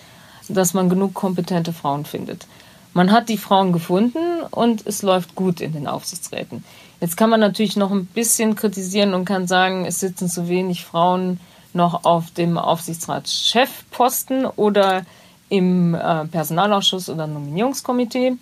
dass man genug kompetente Frauen findet. Man hat die Frauen gefunden und es läuft gut in den Aufsichtsräten. Jetzt kann man natürlich noch ein bisschen kritisieren und kann sagen, es sitzen zu wenig Frauen noch auf dem Aufsichtsratschefposten oder im äh, Personalausschuss oder Nominierungskomitee,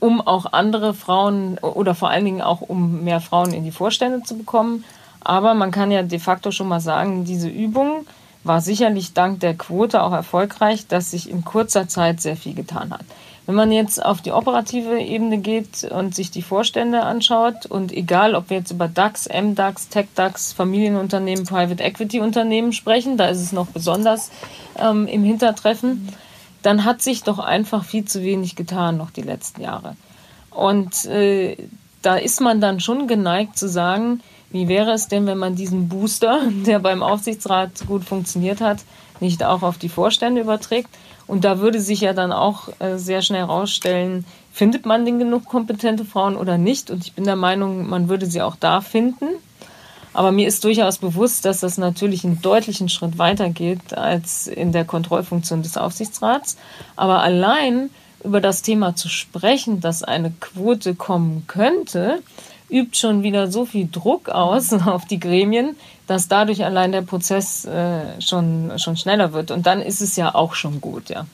um auch andere Frauen oder vor allen Dingen auch um mehr Frauen in die Vorstände zu bekommen. Aber man kann ja de facto schon mal sagen, diese Übung war sicherlich dank der Quote auch erfolgreich, dass sich in kurzer Zeit sehr viel getan hat. Wenn man jetzt auf die operative Ebene geht und sich die Vorstände anschaut und egal, ob wir jetzt über DAX, MDAX, TechDAX, Familienunternehmen, Private Equity Unternehmen sprechen, da ist es noch besonders ähm, im Hintertreffen, dann hat sich doch einfach viel zu wenig getan noch die letzten Jahre. Und äh, da ist man dann schon geneigt zu sagen, wie wäre es denn, wenn man diesen Booster, der beim Aufsichtsrat gut funktioniert hat, nicht auch auf die Vorstände überträgt? Und da würde sich ja dann auch äh, sehr schnell herausstellen, findet man denn genug kompetente Frauen oder nicht? Und ich bin der Meinung, man würde sie auch da finden. Aber mir ist durchaus bewusst, dass das natürlich einen deutlichen Schritt weiter geht als in der Kontrollfunktion des Aufsichtsrats. Aber allein über das Thema zu sprechen, dass eine Quote kommen könnte, übt schon wieder so viel Druck aus auf die Gremien, dass dadurch allein der Prozess äh, schon, schon schneller wird. Und dann ist es ja auch schon gut, ja.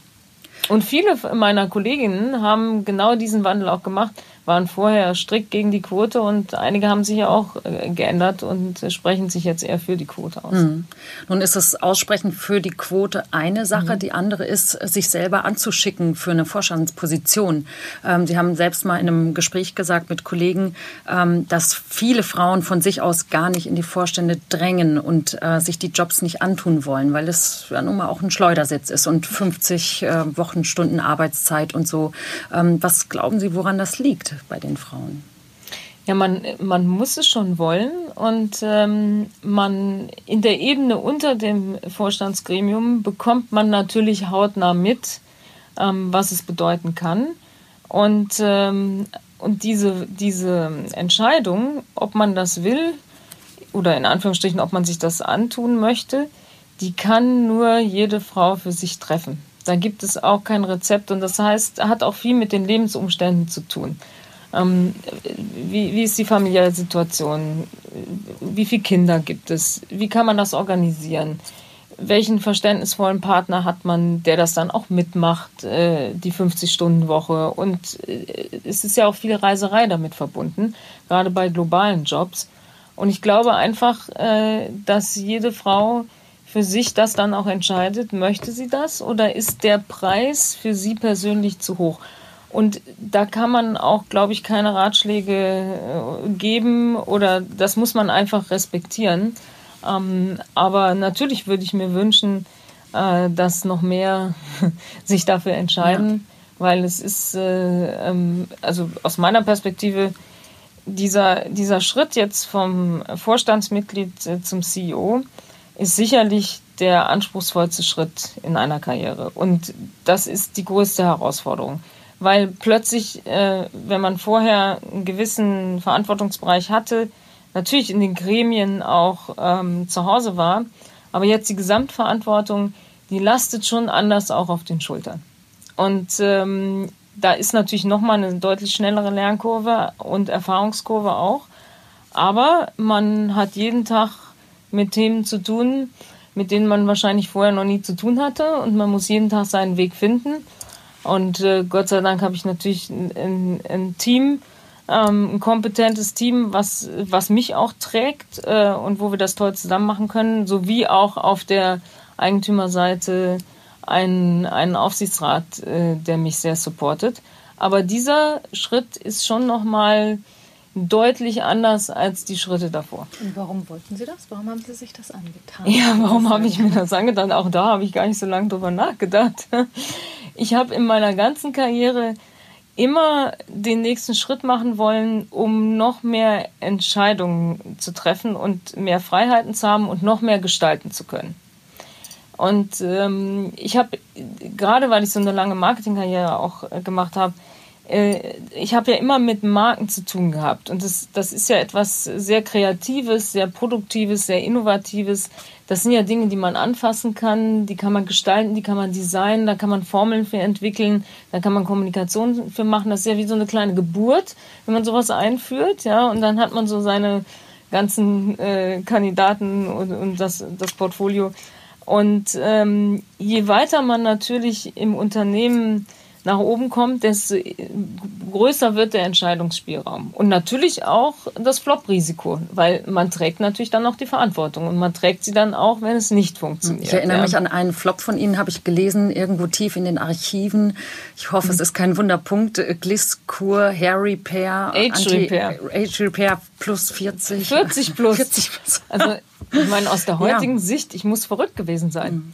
Und viele meiner Kolleginnen haben genau diesen Wandel auch gemacht waren vorher strikt gegen die Quote und einige haben sich ja auch äh, geändert und sprechen sich jetzt eher für die Quote aus. Mhm. Nun ist das Aussprechen für die Quote eine Sache, mhm. die andere ist, sich selber anzuschicken für eine Vorstandsposition. Ähm, Sie haben selbst mal in einem Gespräch gesagt mit Kollegen, ähm, dass viele Frauen von sich aus gar nicht in die Vorstände drängen und äh, sich die Jobs nicht antun wollen, weil es ja nun mal auch ein Schleudersitz ist und 50 äh, Wochenstunden Arbeitszeit und so. Ähm, was glauben Sie, woran das liegt? Bei den Frauen? Ja, man, man muss es schon wollen und ähm, man in der Ebene unter dem Vorstandsgremium bekommt man natürlich hautnah mit, ähm, was es bedeuten kann. Und, ähm, und diese, diese Entscheidung, ob man das will oder in Anführungsstrichen, ob man sich das antun möchte, die kann nur jede Frau für sich treffen. Da gibt es auch kein Rezept und das heißt, hat auch viel mit den Lebensumständen zu tun. Ähm, wie, wie ist die familiäre Situation? Wie viele Kinder gibt es? Wie kann man das organisieren? Welchen verständnisvollen Partner hat man, der das dann auch mitmacht, äh, die 50-Stunden-Woche? Und äh, es ist ja auch viel Reiserei damit verbunden, gerade bei globalen Jobs. Und ich glaube einfach, äh, dass jede Frau für sich das dann auch entscheidet, möchte sie das oder ist der Preis für sie persönlich zu hoch? Und da kann man auch, glaube ich, keine Ratschläge äh, geben oder das muss man einfach respektieren. Ähm, aber natürlich würde ich mir wünschen, äh, dass noch mehr sich dafür entscheiden, ja. weil es ist, äh, ähm, also aus meiner Perspektive, dieser, dieser Schritt jetzt vom Vorstandsmitglied äh, zum CEO ist sicherlich der anspruchsvollste Schritt in einer Karriere. Und das ist die größte Herausforderung weil plötzlich, äh, wenn man vorher einen gewissen Verantwortungsbereich hatte, natürlich in den Gremien auch ähm, zu Hause war, aber jetzt die Gesamtverantwortung, die lastet schon anders auch auf den Schultern. Und ähm, da ist natürlich nochmal eine deutlich schnellere Lernkurve und Erfahrungskurve auch. Aber man hat jeden Tag mit Themen zu tun, mit denen man wahrscheinlich vorher noch nie zu tun hatte. Und man muss jeden Tag seinen Weg finden. Und äh, Gott sei Dank habe ich natürlich ein, ein, ein Team, ähm, ein kompetentes Team, was, was mich auch trägt äh, und wo wir das toll zusammen machen können, sowie auch auf der Eigentümerseite einen, einen Aufsichtsrat, äh, der mich sehr supportet. Aber dieser Schritt ist schon nochmal deutlich anders als die Schritte davor. Und warum wollten Sie das? Warum haben Sie sich das angetan? Ja, warum habe ich mir das angetan? Auch da habe ich gar nicht so lange drüber nachgedacht. Ich habe in meiner ganzen Karriere immer den nächsten Schritt machen wollen, um noch mehr Entscheidungen zu treffen und mehr Freiheiten zu haben und noch mehr gestalten zu können. Und ähm, ich habe, gerade weil ich so eine lange Marketingkarriere auch äh, gemacht habe, ich habe ja immer mit Marken zu tun gehabt. Und das, das ist ja etwas sehr Kreatives, sehr Produktives, sehr Innovatives. Das sind ja Dinge, die man anfassen kann, die kann man gestalten, die kann man designen, da kann man Formeln für entwickeln, da kann man Kommunikation für machen. Das ist ja wie so eine kleine Geburt, wenn man sowas einführt, ja, und dann hat man so seine ganzen äh, Kandidaten und, und das, das Portfolio. Und ähm, je weiter man natürlich im Unternehmen nach oben kommt, desto größer wird der Entscheidungsspielraum. Und natürlich auch das Flop-Risiko, weil man trägt natürlich dann auch die Verantwortung und man trägt sie dann auch, wenn es nicht funktioniert. Ich erinnere ja. mich an einen Flop von Ihnen, habe ich gelesen, irgendwo tief in den Archiven. Ich hoffe, es ist kein Wunderpunkt. Gliskur, Hair Repair, Age Repair. Age Repair plus 40. 40 plus. 40 plus. Also, ich meine, aus der heutigen ja. Sicht, ich muss verrückt gewesen sein. Mhm.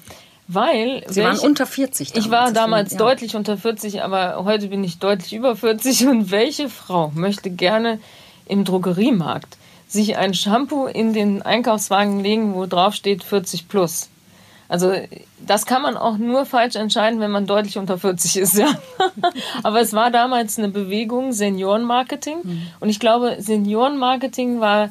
Weil Sie waren unter 40. Damals. Ich war damals ja. deutlich unter 40, aber heute bin ich deutlich über 40. Und welche Frau möchte gerne im Drogeriemarkt sich ein Shampoo in den Einkaufswagen legen, wo drauf steht 40 plus? Also das kann man auch nur falsch entscheiden, wenn man deutlich unter 40 ist, ja. Aber es war damals eine Bewegung Seniorenmarketing mhm. und ich glaube, Seniorenmarketing war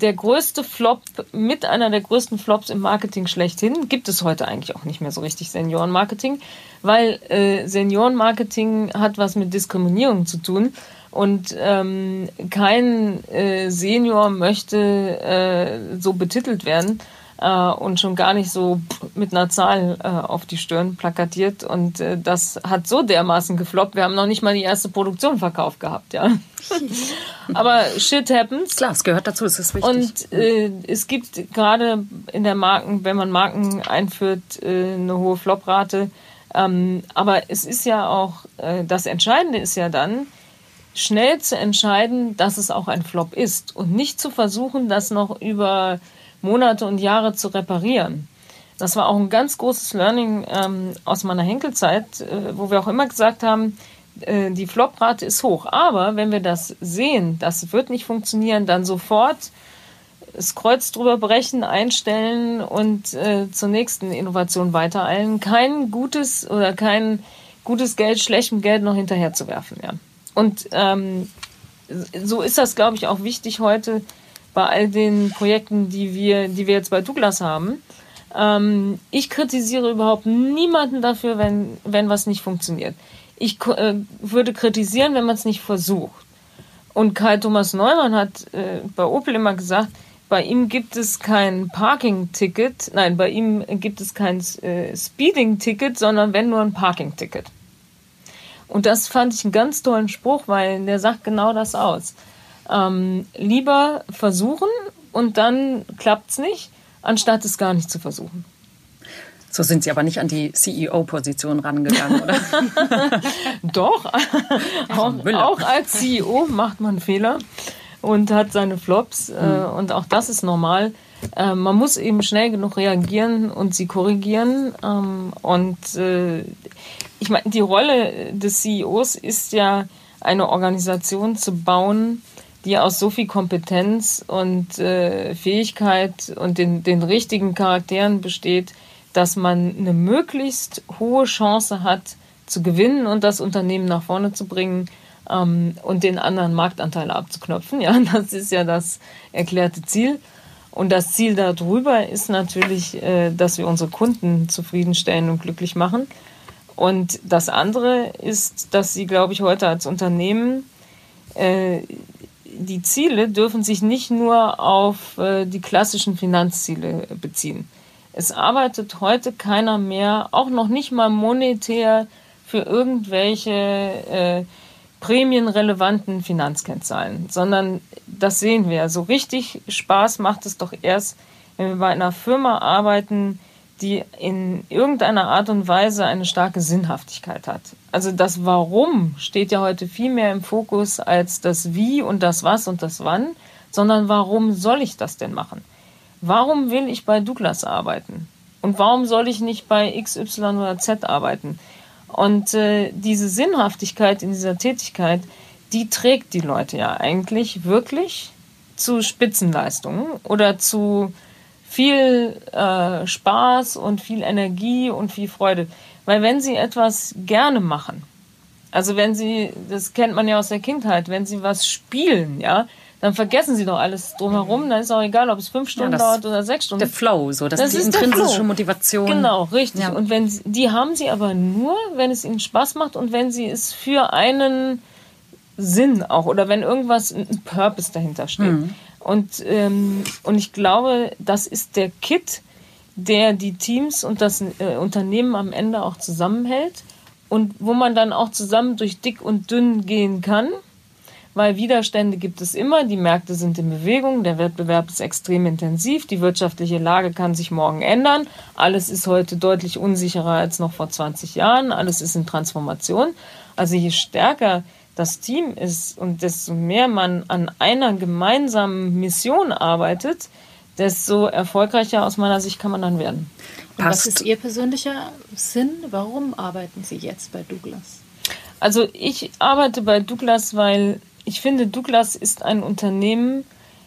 der größte Flop, mit einer der größten Flops im Marketing schlechthin, gibt es heute eigentlich auch nicht mehr so richtig Seniorenmarketing, weil äh, Seniorenmarketing hat was mit Diskriminierung zu tun und ähm, kein äh, Senior möchte äh, so betitelt werden äh, und schon gar nicht so mit einer Zahl äh, auf die Stirn plakatiert. Und äh, das hat so dermaßen gefloppt. Wir haben noch nicht mal die erste Produktion verkauft gehabt, ja. Aber shit happens. Klar, es gehört dazu, es ist wichtig. Und äh, es gibt gerade in der Marken, wenn man Marken einführt, äh, eine hohe Floprate. Ähm, aber es ist ja auch, äh, das Entscheidende ist ja dann, schnell zu entscheiden, dass es auch ein Flop ist und nicht zu versuchen, das noch über Monate und Jahre zu reparieren. Das war auch ein ganz großes Learning ähm, aus meiner Henkelzeit, äh, wo wir auch immer gesagt haben, äh, die Floprate ist hoch. Aber wenn wir das sehen, das wird nicht funktionieren, dann sofort das Kreuz drüber brechen, einstellen und äh, zur nächsten Innovation weitereilen. Kein gutes oder kein gutes Geld schlechtem Geld noch hinterher zu werfen. Ja. Und ähm, so ist das, glaube ich, auch wichtig heute bei all den Projekten, die wir, die wir jetzt bei Douglas haben. Ähm, ich kritisiere überhaupt niemanden dafür, wenn, wenn was nicht funktioniert. Ich äh, würde kritisieren, wenn man es nicht versucht. Und Kai Thomas Neumann hat äh, bei Opel immer gesagt, bei ihm gibt es kein Parking-Ticket, nein, bei ihm gibt es kein äh, Speeding-Ticket, sondern wenn nur ein Parking-Ticket. Und das fand ich einen ganz tollen Spruch, weil der sagt genau das aus. Ähm, lieber versuchen und dann klappt es nicht, anstatt es gar nicht zu versuchen. So sind Sie aber nicht an die CEO-Position rangegangen, oder? Doch, auch, auch, als CEO macht man Fehler und hat seine Flops äh, mhm. und auch das ist normal. Äh, man muss eben schnell genug reagieren und sie korrigieren. Ähm, und äh, ich meine, die Rolle des CEOs ist ja, eine Organisation zu bauen, die aus so viel Kompetenz und äh, Fähigkeit und den, den richtigen Charakteren besteht, dass man eine möglichst hohe Chance hat, zu gewinnen und das Unternehmen nach vorne zu bringen ähm, und den anderen Marktanteil abzuknöpfen. Ja, das ist ja das erklärte Ziel. Und das Ziel darüber ist natürlich, äh, dass wir unsere Kunden zufriedenstellen und glücklich machen. Und das andere ist, dass sie, glaube ich, heute als Unternehmen äh, die Ziele dürfen sich nicht nur auf äh, die klassischen Finanzziele beziehen. Es arbeitet heute keiner mehr, auch noch nicht mal monetär, für irgendwelche äh, prämienrelevanten Finanzkennzahlen, sondern das sehen wir. So richtig Spaß macht es doch erst, wenn wir bei einer Firma arbeiten, die in irgendeiner Art und Weise eine starke Sinnhaftigkeit hat. Also das Warum steht ja heute viel mehr im Fokus als das Wie und das Was und das Wann, sondern warum soll ich das denn machen? Warum will ich bei Douglas arbeiten? Und warum soll ich nicht bei X, Y oder Z arbeiten? Und äh, diese Sinnhaftigkeit in dieser Tätigkeit, die trägt die Leute ja eigentlich wirklich zu Spitzenleistungen oder zu viel äh, Spaß und viel Energie und viel Freude. Weil wenn sie etwas gerne machen, also wenn sie, das kennt man ja aus der Kindheit, wenn sie was spielen, ja, dann vergessen sie doch alles drumherum. Dann ist auch egal, ob es fünf Stunden ja, dauert oder sechs Stunden. Der Flow, so, das, das ist die intrinsische Motivation. Genau, richtig. Ja. Und wenn sie, die haben sie aber nur, wenn es ihnen Spaß macht und wenn sie es für einen Sinn auch oder wenn irgendwas ein Purpose dahinter steht. Mhm. Und, ähm, und ich glaube, das ist der Kit, der die Teams und das äh, Unternehmen am Ende auch zusammenhält und wo man dann auch zusammen durch dick und dünn gehen kann, weil Widerstände gibt es immer, die Märkte sind in Bewegung, der Wettbewerb ist extrem intensiv, die wirtschaftliche Lage kann sich morgen ändern, alles ist heute deutlich unsicherer als noch vor 20 Jahren, alles ist in Transformation. Also je stärker das Team ist und desto mehr man an einer gemeinsamen Mission arbeitet, desto erfolgreicher aus meiner Sicht kann man dann werden. was ist Ihr persönlicher Sinn? Warum arbeiten Sie jetzt bei Douglas? Also ich arbeite bei Douglas, weil ich finde, Douglas ist ein Unternehmen,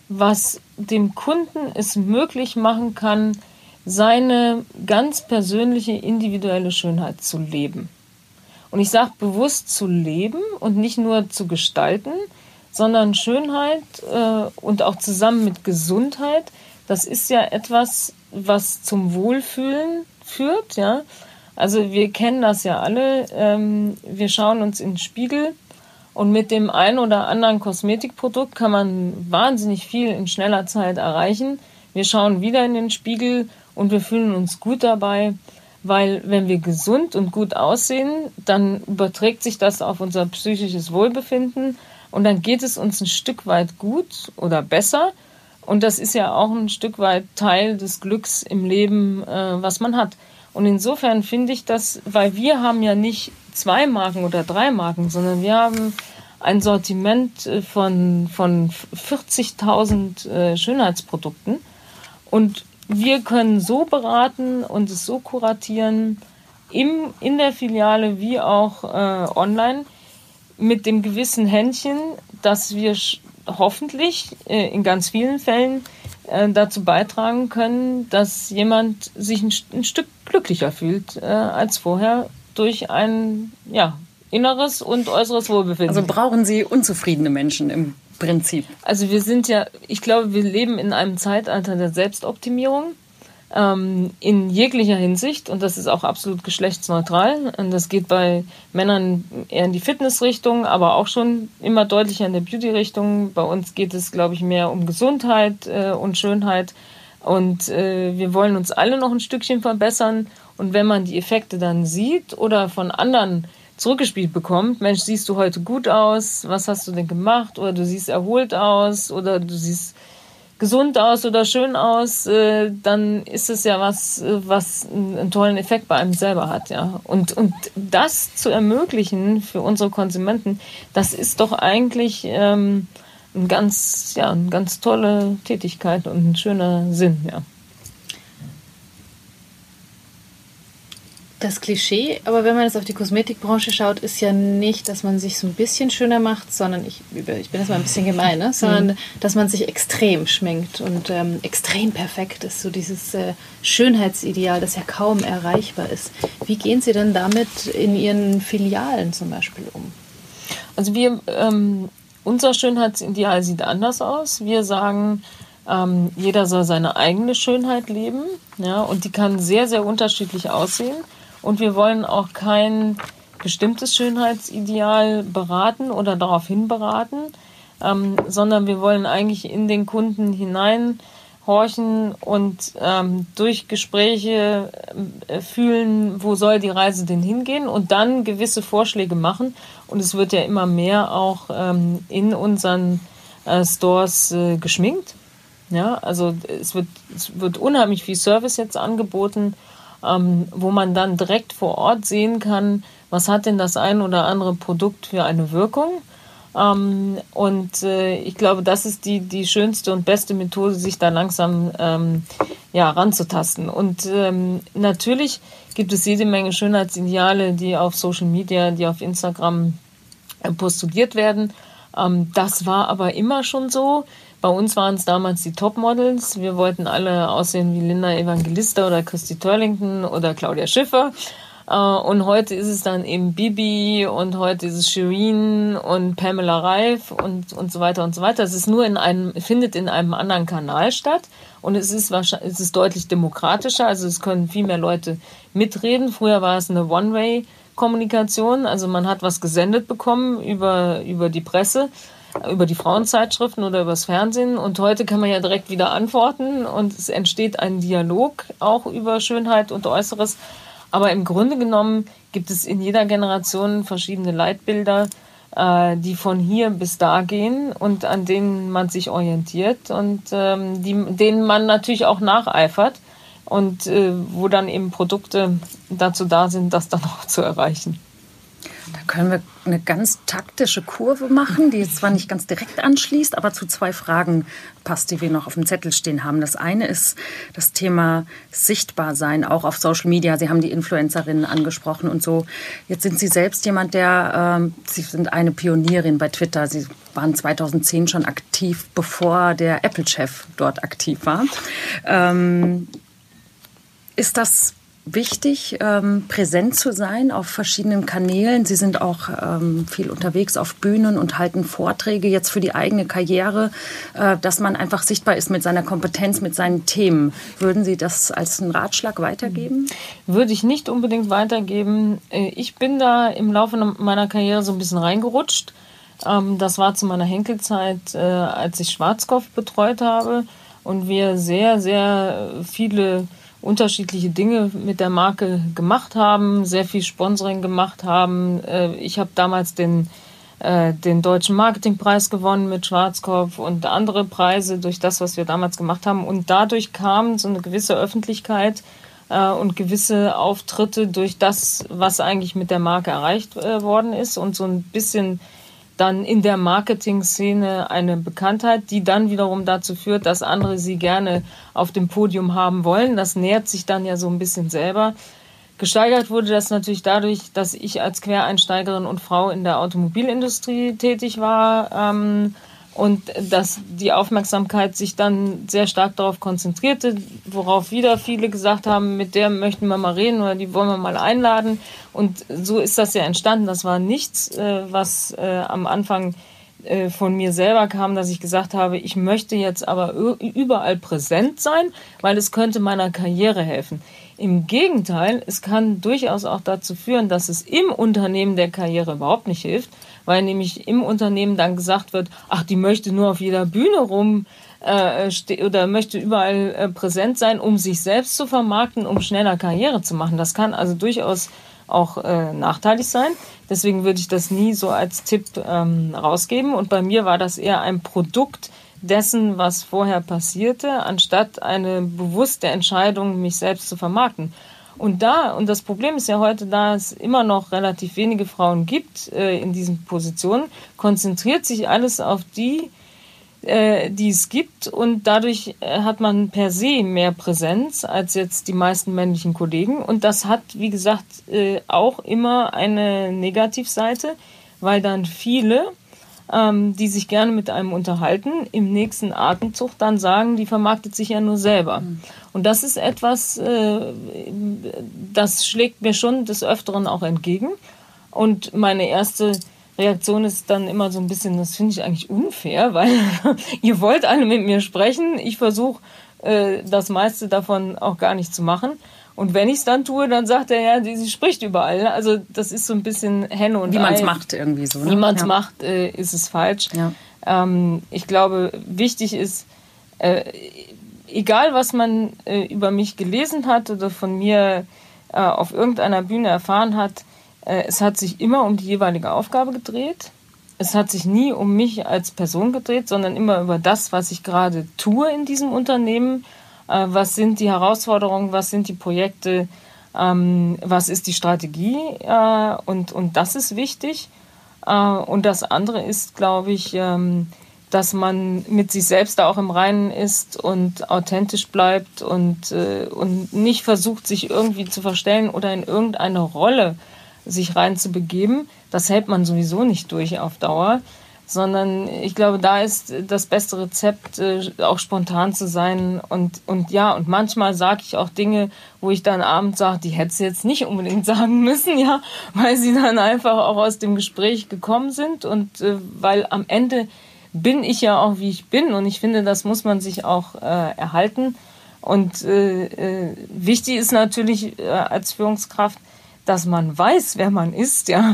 was dem Kunden es möglich machen kann, seine ganz persönliche individuelle Schönheit zu leben. Und ich sage bewusst zu leben und nicht nur zu gestalten, sondern Schönheit äh, und auch zusammen mit Gesundheit, das ist ja etwas, was zum Wohlfühlen führt. Ja? Also wir kennen das ja alle. Ähm, wir schauen uns in den Spiegel und mit dem einen oder anderen Kosmetikprodukt kann man wahnsinnig viel in schneller Zeit erreichen. Wir schauen wieder in den Spiegel und wir fühlen uns gut dabei weil wenn wir gesund und gut aussehen, dann überträgt sich das auf unser psychisches Wohlbefinden und dann geht es uns ein Stück weit gut oder besser. Und das ist ja auch ein Stück weit Teil des Glücks im Leben, äh, was man hat. Und insofern finde ich das, weil wir haben ja nicht zwei Marken oder drei Marken, sondern wir haben ein Sortiment äh, von, von 40.000 äh, Schönheitsprodukten. Und wir können so beraten und es so kuratieren, im, in der Filiale wie auch äh, online, mit dem gewissen Händchen, dass wir hoffentlich äh, in ganz vielen Fällen äh, dazu beitragen können, dass jemand sich ein, ein Stück glücklicher fühlt äh, als vorher durch ein ja, inneres und äußeres Wohlbefinden. Also brauchen Sie unzufriedene Menschen im Prinzip? Also wir sind ja, ich glaube, wir leben in einem Zeitalter der Selbstoptimierung ähm, in jeglicher Hinsicht und das ist auch absolut geschlechtsneutral. Und das geht bei Männern eher in die Fitnessrichtung, aber auch schon immer deutlicher in der Beauty-Richtung. Bei uns geht es, glaube ich, mehr um Gesundheit äh, und Schönheit. Und äh, wir wollen uns alle noch ein Stückchen verbessern. Und wenn man die Effekte dann sieht oder von anderen zurückgespielt bekommt, Mensch, siehst du heute gut aus, was hast du denn gemacht? Oder du siehst erholt aus oder du siehst gesund aus oder schön aus, äh, dann ist es ja was, was einen tollen Effekt bei einem selber hat, ja. Und, und das zu ermöglichen für unsere Konsumenten, das ist doch eigentlich ähm, ein ganz, ja, eine ganz tolle Tätigkeit und ein schöner Sinn, ja. Das Klischee, aber wenn man jetzt auf die Kosmetikbranche schaut, ist ja nicht, dass man sich so ein bisschen schöner macht, sondern ich, ich bin jetzt mal ein bisschen gemein, ne? sondern mhm. dass man sich extrem schminkt und ähm, extrem perfekt ist. So dieses äh, Schönheitsideal, das ja kaum erreichbar ist. Wie gehen Sie denn damit in Ihren Filialen zum Beispiel um? Also wir, ähm, unser Schönheitsideal sieht anders aus. Wir sagen, ähm, jeder soll seine eigene Schönheit leben, ja, und die kann sehr, sehr unterschiedlich aussehen. Und wir wollen auch kein bestimmtes Schönheitsideal beraten oder darauf hin beraten, ähm, sondern wir wollen eigentlich in den Kunden hineinhorchen und ähm, durch Gespräche äh, fühlen, wo soll die Reise denn hingehen und dann gewisse Vorschläge machen. Und es wird ja immer mehr auch ähm, in unseren äh, Stores äh, geschminkt. Ja, also es wird, es wird unheimlich viel Service jetzt angeboten ähm, wo man dann direkt vor Ort sehen kann, was hat denn das ein oder andere Produkt für eine Wirkung. Ähm, und äh, ich glaube, das ist die, die schönste und beste Methode, sich da langsam ähm, ja, ranzutasten. Und ähm, natürlich gibt es jede Menge Schönheitsideale, die auf Social Media, die auf Instagram äh, postuliert werden. Ähm, das war aber immer schon so. Bei uns waren es damals die Topmodels. Wir wollten alle aussehen wie Linda Evangelista oder Christy Turlington oder Claudia Schiffer. Äh, und heute ist es dann eben Bibi und heute ist es Shireen und Pamela Reif und, und so weiter und so weiter. Es ist nur in einem, findet in einem anderen Kanal statt und es ist wahrscheinlich, es ist deutlich demokratischer. Also es können viel mehr Leute mitreden. Früher war es eine One-Way Kommunikation. Also man hat was gesendet bekommen über, über die Presse über die Frauenzeitschriften oder übers Fernsehen. Und heute kann man ja direkt wieder antworten und es entsteht ein Dialog auch über Schönheit und Äußeres. Aber im Grunde genommen gibt es in jeder Generation verschiedene Leitbilder, äh, die von hier bis da gehen und an denen man sich orientiert und ähm, die, denen man natürlich auch nacheifert und äh, wo dann eben Produkte dazu da sind, das dann auch zu erreichen. Da können wir eine ganz taktische Kurve machen, die zwar nicht ganz direkt anschließt, aber zu zwei Fragen passt, die wir noch auf dem Zettel stehen haben. Das eine ist das Thema Sichtbarsein, auch auf Social Media. Sie haben die Influencerinnen angesprochen und so. Jetzt sind Sie selbst jemand, der, äh, Sie sind eine Pionierin bei Twitter. Sie waren 2010 schon aktiv, bevor der Apple-Chef dort aktiv war. Ähm, ist das wichtig, ähm, präsent zu sein auf verschiedenen Kanälen. Sie sind auch ähm, viel unterwegs auf Bühnen und halten Vorträge jetzt für die eigene Karriere, äh, dass man einfach sichtbar ist mit seiner Kompetenz, mit seinen Themen. Würden Sie das als einen Ratschlag weitergeben? Würde ich nicht unbedingt weitergeben. Äh, ich bin da im Laufe meiner Karriere so ein bisschen reingerutscht. Ähm, das war zu meiner Henkelzeit, äh, als ich Schwarzkopf betreut habe und wir sehr, sehr viele unterschiedliche Dinge mit der Marke gemacht haben, sehr viel Sponsoring gemacht haben. Äh, ich habe damals den, äh, den Deutschen Marketingpreis gewonnen mit Schwarzkopf und andere Preise durch das, was wir damals gemacht haben. Und dadurch kam so eine gewisse Öffentlichkeit äh, und gewisse Auftritte durch das, was eigentlich mit der Marke erreicht worden ist und so ein bisschen dann in der Marketing-Szene eine Bekanntheit, die dann wiederum dazu führt, dass andere sie gerne auf dem Podium haben wollen. Das nähert sich dann ja so ein bisschen selber. Gesteigert wurde das natürlich dadurch, dass ich als Quereinsteigerin und Frau in der Automobilindustrie tätig war. Ähm, und dass die Aufmerksamkeit sich dann sehr stark darauf konzentrierte, worauf wieder viele gesagt haben, mit der möchten wir mal reden oder die wollen wir mal einladen. Und so ist das ja entstanden. Das war nichts, äh, was äh, am Anfang äh, von mir selber kam, dass ich gesagt habe, ich möchte jetzt aber überall präsent sein, weil es könnte meiner Karriere helfen. Im Gegenteil, es kann durchaus auch dazu führen, dass es im Unternehmen der Karriere überhaupt nicht hilft, weil nämlich im Unternehmen dann gesagt wird, ach, die möchte nur auf jeder Bühne rum äh, oder möchte überall äh, präsent sein, um sich selbst zu vermarkten, um schneller Karriere zu machen. Das kann also durchaus auch äh, nachteilig sein. Deswegen würde ich das nie so als Tipp ähm, rausgeben. Und bei mir war das eher ein Produkt dessen, was vorher passierte, anstatt eine bewusste Entscheidung, mich selbst zu vermarkten. Und da, und das Problem ist ja heute, da es immer noch relativ wenige Frauen gibt äh, in diesen Positionen, konzentriert sich alles auf die, äh, die es gibt und dadurch äh, hat man per se mehr Präsenz als jetzt die meisten männlichen Kollegen. Und das hat, wie gesagt, äh, auch immer eine Negativseite, weil dann viele ähm, die sich gerne mit einem unterhalten, im nächsten Atemzug dann sagen, die vermarktet sich ja nur selber. Mhm. Und das ist etwas, äh, das schlägt mir schon des Öfteren auch entgegen. Und meine erste Reaktion ist dann immer so ein bisschen, das finde ich eigentlich unfair, weil ihr wollt alle mit mir sprechen. Ich versuche äh, das meiste davon auch gar nicht zu machen. Und wenn ich es dann tue, dann sagt er ja, sie, spricht überall. Also das ist so ein bisschen Henne und Wie man es macht irgendwie so. Ne? Wie man es ja. macht, äh, ist es falsch. Ja. Ähm, ich glaube, wichtig ist, äh, egal was man äh, über mich gelesen hat oder von mir äh, auf irgendeiner Bühne erfahren hat, äh, es hat sich immer um die jeweilige Aufgabe gedreht. Es hat sich nie um mich als Person gedreht, sondern immer über das, was ich gerade tue in diesem Unternehmen was sind die Herausforderungen, was sind die Projekte, ähm, was ist die Strategie äh, und, und das ist wichtig. Äh, und das andere ist, glaube ich, ähm, dass man mit sich selbst da auch im Reinen ist und authentisch bleibt und, und nicht versucht, sich irgendwie zu verstellen oder in irgendeine Rolle sich reinzubegeben. Das hält man sowieso nicht durch auf Dauer sondern ich glaube, da ist das beste Rezept, äh, auch spontan zu sein. Und, und ja, und manchmal sage ich auch Dinge, wo ich dann abends sage, die hätte sie jetzt nicht unbedingt sagen müssen, ja, weil sie dann einfach auch aus dem Gespräch gekommen sind und äh, weil am Ende bin ich ja auch, wie ich bin und ich finde, das muss man sich auch äh, erhalten. Und äh, äh, wichtig ist natürlich als Führungskraft, dass man weiß, wer man ist, ja,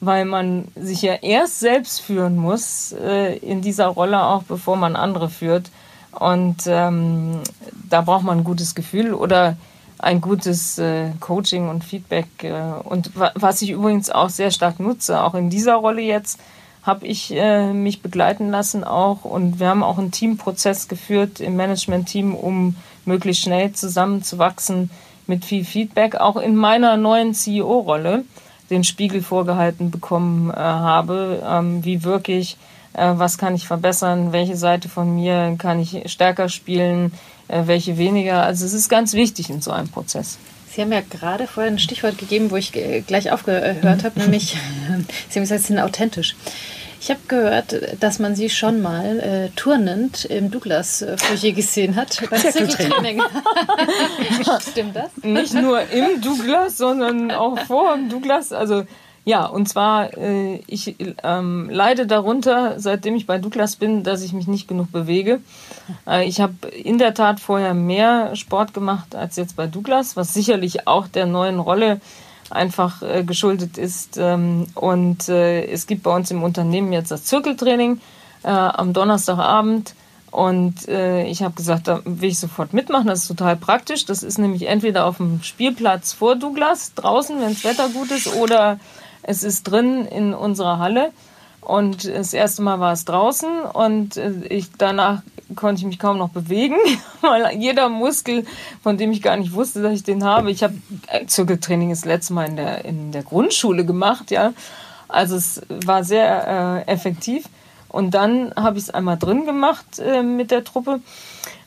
weil man sich ja erst selbst führen muss äh, in dieser Rolle, auch bevor man andere führt. Und ähm, da braucht man ein gutes Gefühl oder ein gutes äh, Coaching und Feedback. Äh, und was ich übrigens auch sehr stark nutze, auch in dieser Rolle jetzt, habe ich äh, mich begleiten lassen auch und wir haben auch einen Teamprozess geführt im Management-Team, um möglichst schnell zusammenzuwachsen mit viel Feedback. Auch in meiner neuen CEO-Rolle den Spiegel vorgehalten bekommen äh, habe, ähm, wie wirklich, äh, was kann ich verbessern, welche Seite von mir kann ich stärker spielen, äh, welche weniger. Also es ist ganz wichtig in so einem Prozess. Sie haben ja gerade vorher ein Stichwort gegeben, wo ich gleich aufgehört habe, nämlich Sie haben gesagt, Sie sind authentisch. Ich habe gehört, dass man Sie schon mal äh, turnend im Douglas-Foyer gesehen hat beim Zirkeltraining. Stimmt das? Nicht nur im Douglas, sondern auch vor dem Douglas. Also ja, und zwar, äh, ich ähm, leide darunter, seitdem ich bei Douglas bin, dass ich mich nicht genug bewege. Äh, ich habe in der Tat vorher mehr Sport gemacht als jetzt bei Douglas, was sicherlich auch der neuen Rolle einfach äh, geschuldet ist. Ähm, und äh, es gibt bei uns im Unternehmen jetzt das Zirkeltraining äh, am Donnerstagabend. Und äh, ich habe gesagt, da will ich sofort mitmachen. Das ist total praktisch. Das ist nämlich entweder auf dem Spielplatz vor Douglas draußen, wenn das Wetter gut ist, oder es ist drin in unserer Halle. Und das erste Mal war es draußen und äh, ich, danach konnte ich mich kaum noch bewegen, weil jeder Muskel, von dem ich gar nicht wusste, dass ich den habe. Ich habe äh, Zirkeltraining das letzte Mal in der, in der Grundschule gemacht, ja. Also es war sehr äh, effektiv. Und dann habe ich es einmal drin gemacht äh, mit der Truppe.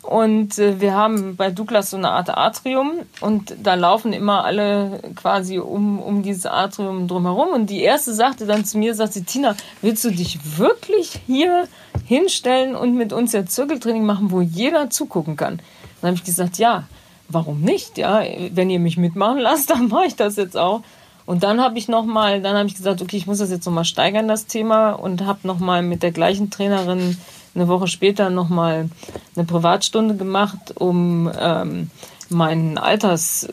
Und äh, wir haben bei Douglas so eine Art Atrium und da laufen immer alle quasi um, um dieses Atrium drumherum. Und die erste sagte dann zu mir, sagt sie, Tina, willst du dich wirklich hier hinstellen und mit uns jetzt Zirkeltraining machen, wo jeder zugucken kann? Dann habe ich gesagt, ja, warum nicht? Ja, wenn ihr mich mitmachen lasst, dann mache ich das jetzt auch. Und dann habe ich noch mal, dann habe ich gesagt, okay, ich muss das jetzt noch mal steigern, das Thema, und habe noch mal mit der gleichen Trainerin eine Woche später nochmal eine Privatstunde gemacht, um ähm, meinen Altersgap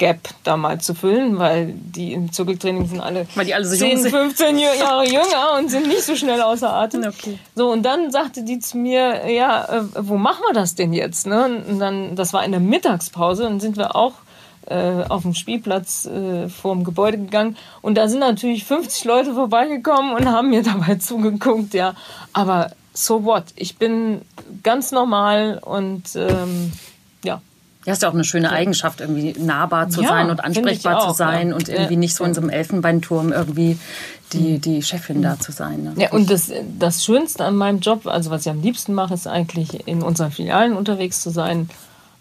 äh, da mal zu füllen, weil die im Zirkeltraining sind alle, weil die alle so 10, 15 Jahre jünger und sind nicht so schnell außer Atem. Okay. So, und dann sagte die zu mir, ja, äh, wo machen wir das denn jetzt? Ne? Und dann, das war in der Mittagspause, dann sind wir auch äh, auf dem Spielplatz äh, vor dem Gebäude gegangen und da sind natürlich 50 Leute vorbeigekommen und haben mir dabei zugeguckt, ja. Aber so what? Ich bin ganz normal und ähm, ja. Ja, ist ja auch eine schöne Eigenschaft, irgendwie nahbar zu ja, sein und ansprechbar auch, zu sein ja. und irgendwie ja. nicht so in so einem Elfenbeinturm irgendwie die, mhm. die Chefin da zu sein. Ne? Ja, und das, das Schönste an meinem Job, also was ich am liebsten mache, ist eigentlich in unseren Filialen unterwegs zu sein.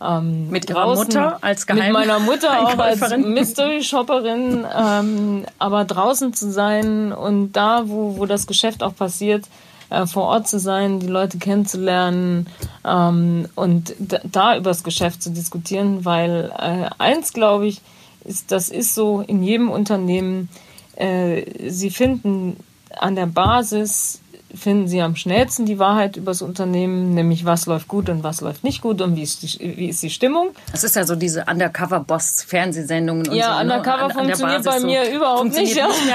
Ähm, mit ihrer Mutter als Geheim Mit meiner Mutter auch als Mystery Shopperin, ähm, aber draußen zu sein und da, wo, wo das Geschäft auch passiert, äh, vor Ort zu sein, die Leute kennenzulernen ähm, und da über das Geschäft zu diskutieren, weil äh, eins glaube ich, ist, das ist so in jedem Unternehmen, äh, sie finden an der Basis finden Sie am schnellsten die Wahrheit über das Unternehmen, nämlich was läuft gut und was läuft nicht gut und wie ist die, wie ist die Stimmung. Das ist ja so diese Undercover-Boss-Fernsehsendungen und ja, so. Ja, ne? Undercover ne? funktioniert bei mir so überhaupt nicht, ja. nicht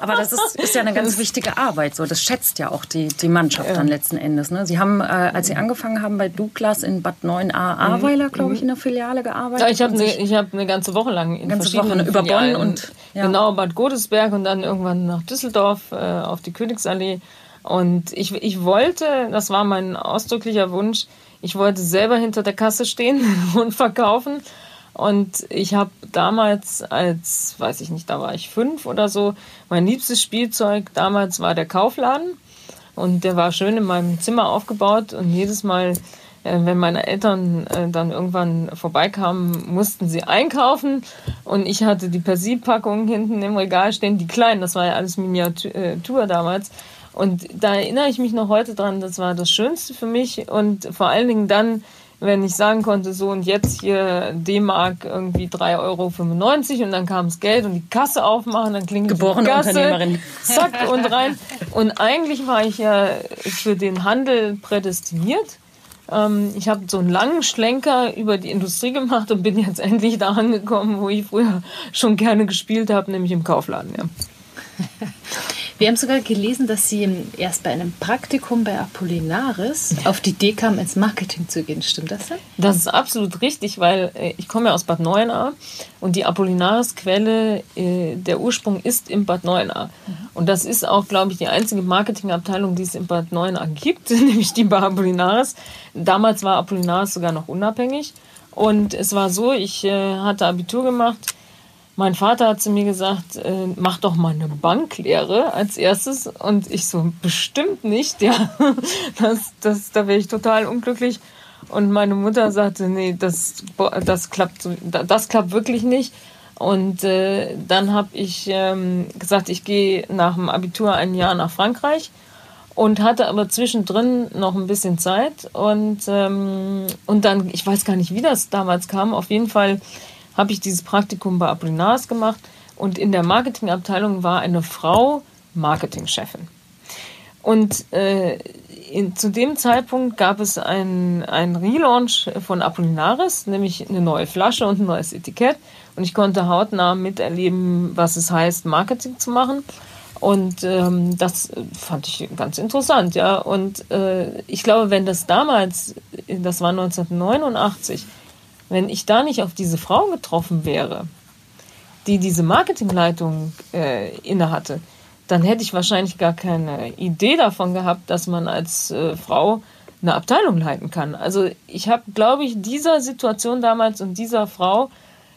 Aber das ist, ist ja eine ganz wichtige Arbeit. So. Das schätzt ja auch die, die Mannschaft ja. dann letzten Endes. Ne? Sie haben, äh, als Sie angefangen haben bei Douglas in Bad 9a Ahrweiler, mhm. glaube ich, in der Filiale gearbeitet. Ja, ich habe eine, hab eine ganze Woche lang in ganze Woche über Bonn und ja. genau Bad Godesberg und dann irgendwann nach Düsseldorf äh, auf die Königsallee. Und ich, ich wollte, das war mein ausdrücklicher Wunsch, ich wollte selber hinter der Kasse stehen und verkaufen. Und ich habe damals als, weiß ich nicht, da war ich fünf oder so, mein liebstes Spielzeug damals war der Kaufladen. Und der war schön in meinem Zimmer aufgebaut. Und jedes Mal, äh, wenn meine Eltern äh, dann irgendwann vorbeikamen, mussten sie einkaufen. Und ich hatte die Persil-Packung hinten im Regal stehen, die kleinen, das war ja alles Miniatur damals. Und da erinnere ich mich noch heute dran, das war das Schönste für mich und vor allen Dingen dann, wenn ich sagen konnte, so und jetzt hier D-Mark irgendwie 3,95 Euro und dann kam das Geld und die Kasse aufmachen, dann klingt Geborene die Kasse, Unternehmerin. zack und rein. Und eigentlich war ich ja für den Handel prädestiniert. Ähm, ich habe so einen langen Schlenker über die Industrie gemacht und bin jetzt endlich da angekommen, wo ich früher schon gerne gespielt habe, nämlich im Kaufladen. Ja. Wir haben sogar gelesen, dass Sie erst bei einem Praktikum bei Apollinaris auf die Idee kamen, ins Marketing zu gehen. Stimmt das denn? Das ist absolut richtig, weil äh, ich komme ja aus Bad Neuenahr und die Apollinaris-Quelle, äh, der Ursprung ist im Bad Neuenahr. Mhm. Und das ist auch, glaube ich, die einzige Marketingabteilung, die es in Bad Neuenahr gibt, nämlich die bei Apollinaris. Damals war Apollinaris sogar noch unabhängig. Und es war so, ich äh, hatte Abitur gemacht. Mein Vater hat zu mir gesagt, äh, mach doch mal eine Banklehre als erstes. Und ich so, bestimmt nicht, ja. Das, das, da wäre ich total unglücklich. Und meine Mutter sagte, nee, das, das, klappt, das klappt wirklich nicht. Und äh, dann habe ich ähm, gesagt, ich gehe nach dem Abitur ein Jahr nach Frankreich und hatte aber zwischendrin noch ein bisschen Zeit und, ähm, und dann, ich weiß gar nicht, wie das damals kam, auf jeden Fall habe ich dieses Praktikum bei Apollinaris gemacht und in der Marketingabteilung war eine Frau Marketingchefin. Und äh, in, zu dem Zeitpunkt gab es einen Relaunch von Apollinaris, nämlich eine neue Flasche und ein neues Etikett. Und ich konnte hautnah miterleben, was es heißt, Marketing zu machen. Und ähm, das fand ich ganz interessant, ja. Und äh, ich glaube, wenn das damals, das war 1989, wenn ich da nicht auf diese Frau getroffen wäre, die diese Marketingleitung äh, innehatte, dann hätte ich wahrscheinlich gar keine Idee davon gehabt, dass man als äh, Frau eine Abteilung leiten kann. Also ich habe, glaube ich, dieser Situation damals und dieser Frau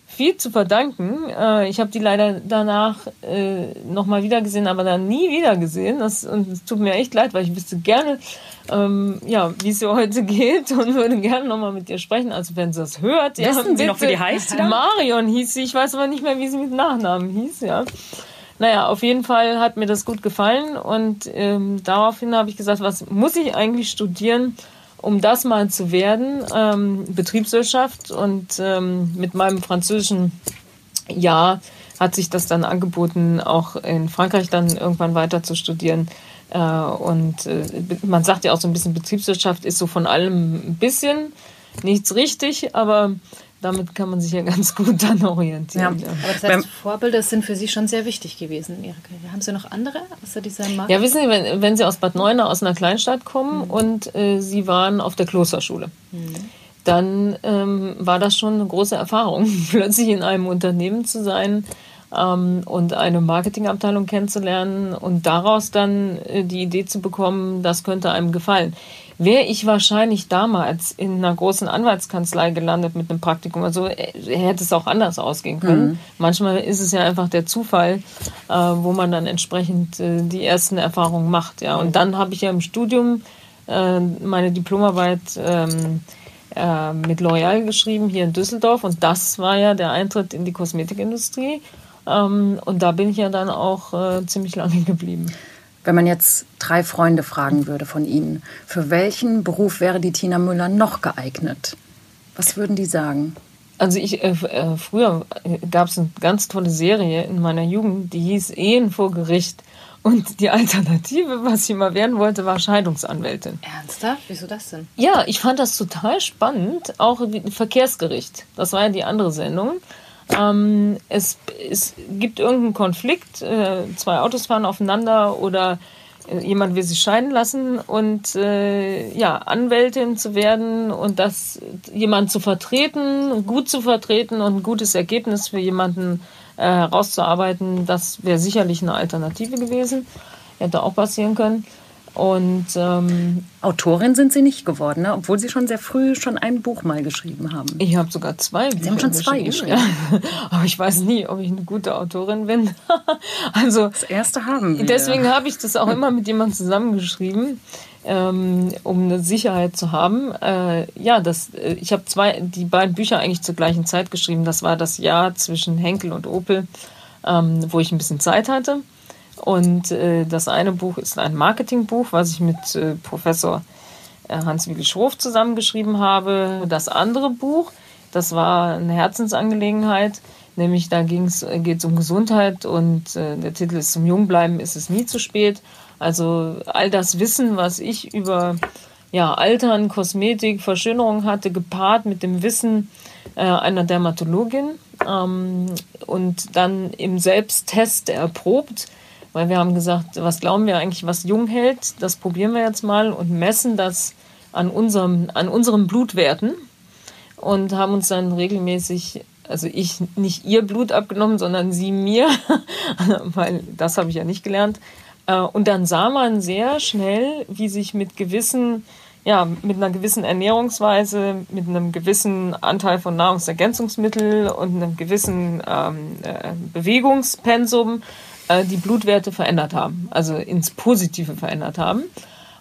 viel zu verdanken. Äh, ich habe die leider danach äh, nochmal wieder gesehen, aber dann nie wieder gesehen. Das, und es tut mir echt leid, weil ich wüsste gerne, ähm, ja, wie es ihr heute geht und würde gerne nochmal mit ihr sprechen. Also wenn sie das hört, Wissen ja, Sie noch, wie die heißt? Marion hieß sie. Ich weiß aber nicht mehr, wie sie mit Nachnamen hieß, ja. Naja, auf jeden Fall hat mir das gut gefallen und ähm, daraufhin habe ich gesagt, was muss ich eigentlich studieren, um das mal zu werden, ähm, Betriebswirtschaft und ähm, mit meinem französischen Jahr hat sich das dann angeboten, auch in Frankreich dann irgendwann weiter zu studieren. Äh, und äh, man sagt ja auch so ein bisschen, Betriebswirtschaft ist so von allem ein bisschen, nichts richtig, aber damit kann man sich ja ganz gut dann orientieren. Ja. Aber das heißt, Vorbilder sind für Sie schon sehr wichtig gewesen in Ihrer Karriere. Haben Sie noch andere außer dieser Marke? Ja, wissen Sie, wenn, wenn Sie aus Bad Neuenahr, aus einer Kleinstadt kommen mhm. und äh, Sie waren auf der Klosterschule, mhm. dann ähm, war das schon eine große Erfahrung, plötzlich in einem Unternehmen zu sein und eine Marketingabteilung kennenzulernen und daraus dann äh, die Idee zu bekommen, das könnte einem gefallen wäre ich wahrscheinlich damals in einer großen Anwaltskanzlei gelandet mit einem Praktikum. Also äh, hätte es auch anders ausgehen können. Mhm. Manchmal ist es ja einfach der Zufall, äh, wo man dann entsprechend die ersten Erfahrungen macht. Ja. Und dann habe ich ja im Studium meine Diplomarbeit ähm, äh, mit L'Oreal geschrieben, hier in Düsseldorf. Und das war ja der Eintritt in die Kosmetikindustrie. Ähm, und da bin ich ja dann auch äh, ziemlich lange geblieben. Wenn man jetzt drei Freunde fragen würde von Ihnen, für welchen Beruf wäre die Tina Müller noch geeignet? Was würden die sagen? Also ich, äh, äh früher gab es eine ganz tolle Serie in meiner Jugend, die hieß Ehen vor Gericht. Und die Alternative, was ich mal werden wollte, war Scheidungsanwältin. Ernsthaft? Wieso das denn? Ja, ich fand das total spannend. Auch Verkehrsgericht. Das war ja die andere Sendung. Ähm, es, es gibt irgendeinen Konflikt, äh, zwei Autos fahren aufeinander oder äh, jemand will sich scheiden lassen und äh, ja, Anwältin zu werden und das jemand zu vertreten, gut zu vertreten und ein gutes Ergebnis für jemanden äh, herauszuarbeiten, das wäre sicherlich eine Alternative gewesen. Hätte auch passieren können. Und ähm, Autorin sind Sie nicht geworden, ne? obwohl Sie schon sehr früh schon ein Buch mal geschrieben haben. Ich habe sogar zwei. Sie haben schon zwei geschrieben. Ja. Aber ich weiß nie, ob ich eine gute Autorin bin. also das erste haben wir. Deswegen habe ich das auch immer mit jemandem zusammengeschrieben, ähm, um eine Sicherheit zu haben. Äh, ja, das. Äh, ich habe zwei, die beiden Bücher eigentlich zur gleichen Zeit geschrieben. Das war das Jahr zwischen Henkel und Opel, ähm, wo ich ein bisschen Zeit hatte. Und äh, das eine Buch ist ein Marketingbuch, was ich mit äh, Professor äh, Hans-Willi Schroff zusammengeschrieben habe. Das andere Buch, das war eine Herzensangelegenheit, nämlich da geht es um Gesundheit und äh, der Titel ist Zum Jungbleiben ist es nie zu spät. Also all das Wissen, was ich über ja, Altern, Kosmetik, Verschönerung hatte, gepaart mit dem Wissen äh, einer Dermatologin ähm, und dann im Selbsttest erprobt weil wir haben gesagt, was glauben wir eigentlich, was jung hält, das probieren wir jetzt mal und messen das an, unserem, an unseren Blutwerten und haben uns dann regelmäßig, also ich nicht ihr Blut abgenommen, sondern sie mir, weil das habe ich ja nicht gelernt. Äh, und dann sah man sehr schnell, wie sich mit gewissen ja, mit einer gewissen Ernährungsweise, mit einem gewissen Anteil von Nahrungsergänzungsmitteln und einem gewissen ähm, äh, Bewegungspensum äh, die Blutwerte verändert haben, also ins Positive verändert haben.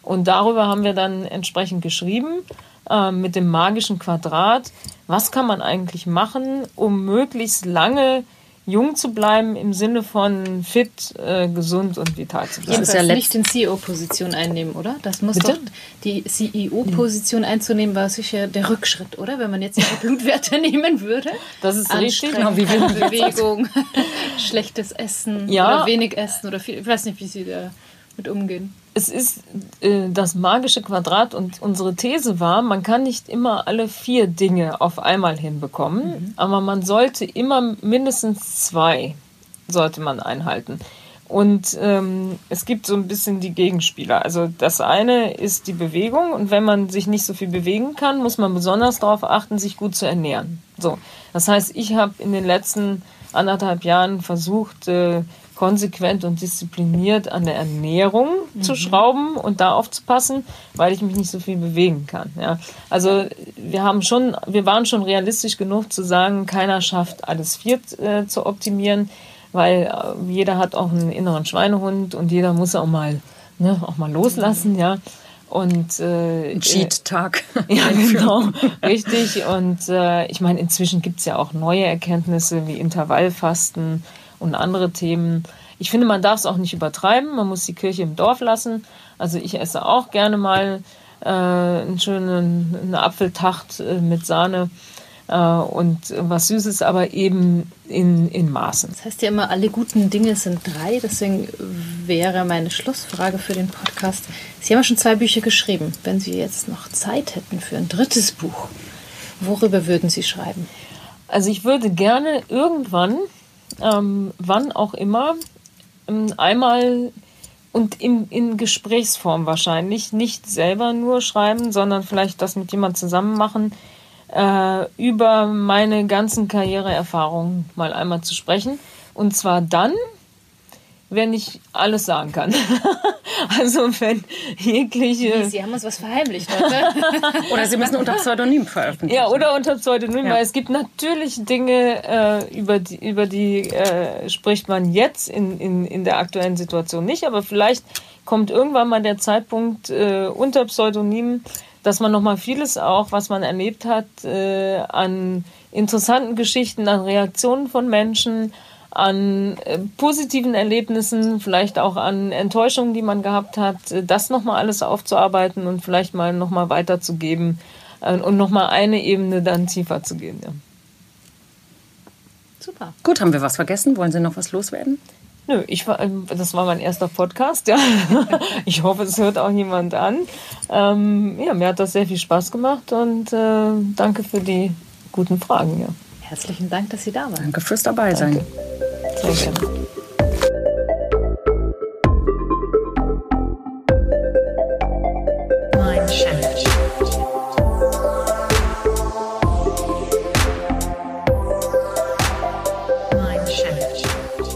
Und darüber haben wir dann entsprechend geschrieben äh, mit dem magischen Quadrat, was kann man eigentlich machen, um möglichst lange jung zu bleiben im Sinne von fit, äh, gesund und vital zu bleiben. Jedenfalls ja nicht in CEO-Position einnehmen, oder? Das muss Bitte? doch die CEO-Position einzunehmen, war sicher der Rückschritt, oder? Wenn man jetzt ihre Blutwerte nehmen würde. Das ist richtig. Genau, wie Bewegung, schlechtes Essen ja. oder wenig Essen oder viel, ich weiß nicht, wie sie da mit umgehen es ist äh, das magische Quadrat und unsere These war, man kann nicht immer alle vier Dinge auf einmal hinbekommen, mhm. aber man sollte immer mindestens zwei sollte man einhalten. Und ähm, es gibt so ein bisschen die Gegenspieler. Also das eine ist die Bewegung und wenn man sich nicht so viel bewegen kann, muss man besonders darauf achten, sich gut zu ernähren. So, das heißt, ich habe in den letzten anderthalb Jahren versucht, äh, konsequent und diszipliniert an der Ernährung mhm. zu schrauben und da aufzupassen, weil ich mich nicht so viel bewegen kann. Ja. Also wir haben schon, wir waren schon realistisch genug zu sagen, keiner schafft alles vier äh, zu optimieren, weil äh, jeder hat auch einen inneren Schweinehund und jeder muss auch mal, ne, auch mal loslassen, ja. Und äh, Cheat-Tag. Ja, genau, richtig. Und äh, ich meine, inzwischen gibt es ja auch neue Erkenntnisse wie Intervallfasten und andere Themen. Ich finde, man darf es auch nicht übertreiben. Man muss die Kirche im Dorf lassen. Also ich esse auch gerne mal äh, einen schönen eine Apfeltacht äh, mit Sahne äh, und was Süßes, aber eben in, in Maßen. Das heißt ja immer, alle guten Dinge sind drei. Deswegen wäre meine Schlussfrage für den Podcast. Sie haben ja schon zwei Bücher geschrieben. Wenn Sie jetzt noch Zeit hätten für ein drittes Buch, worüber würden Sie schreiben? Also ich würde gerne irgendwann ähm, wann auch immer, ähm, einmal und in, in Gesprächsform wahrscheinlich, nicht selber nur schreiben, sondern vielleicht das mit jemand zusammen machen, äh, über meine ganzen Karriereerfahrungen mal einmal zu sprechen. Und zwar dann, wenn ich alles sagen kann. also wenn jegliche... Sie haben uns was verheimlicht heute. oder Sie müssen unter Pseudonym veröffentlichen. Ja, oder unter Pseudonym, ja. weil es gibt natürlich Dinge, äh, über die, über die äh, spricht man jetzt in, in, in der aktuellen Situation nicht, aber vielleicht kommt irgendwann mal der Zeitpunkt äh, unter Pseudonym, dass man nochmal vieles auch, was man erlebt hat, an interessanten Geschichten, an Reaktionen von Menschen, an äh, positiven Erlebnissen, vielleicht auch an Enttäuschungen, die man gehabt hat, äh, das nochmal alles aufzuarbeiten und vielleicht mal nochmal weiterzugeben äh, und nochmal eine Ebene dann tiefer zu gehen. Ja. Super. Gut, haben wir was vergessen? Wollen Sie noch was loswerden? Nö, ich war, ähm, das war mein erster Podcast, ja. Ich hoffe, es hört auch jemand an. Ähm, ja, mir hat das sehr viel Spaß gemacht und äh, danke für die guten Fragen, ja. Herzlichen Dank, dass Sie da waren. Danke fürs Dabeisein. Danke. Sehr gerne.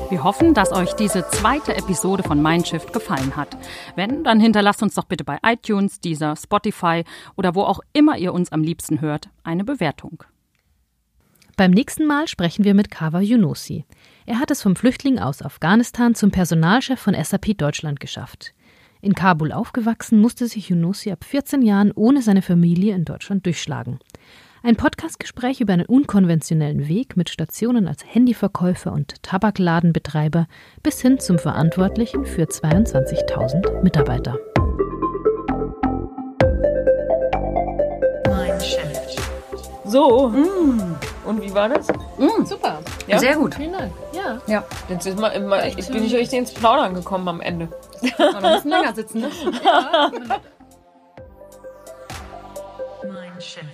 Wir hoffen, dass euch diese zweite Episode von Mindshift gefallen hat. Wenn, dann hinterlasst uns doch bitte bei iTunes, dieser Spotify oder wo auch immer ihr uns am liebsten hört, eine Bewertung. Beim nächsten Mal sprechen wir mit Kawa Yunusi. Er hat es vom Flüchtling aus Afghanistan zum Personalchef von SAP Deutschland geschafft. In Kabul aufgewachsen, musste sich Yunusi ab 14 Jahren ohne seine Familie in Deutschland durchschlagen. Ein Podcastgespräch über einen unkonventionellen Weg mit Stationen als Handyverkäufer und Tabakladenbetreiber bis hin zum Verantwortlichen für 22.000 Mitarbeiter. So. Mm. Und wie war das? Mm. Super. Ja? Sehr gut. Vielen Dank. Ja. ja. Jetzt ist mal, immer, ich bin ich richtig ins Plaudern gekommen am Ende. Wir müssen länger sitzen, ne? ja. Mein Chef.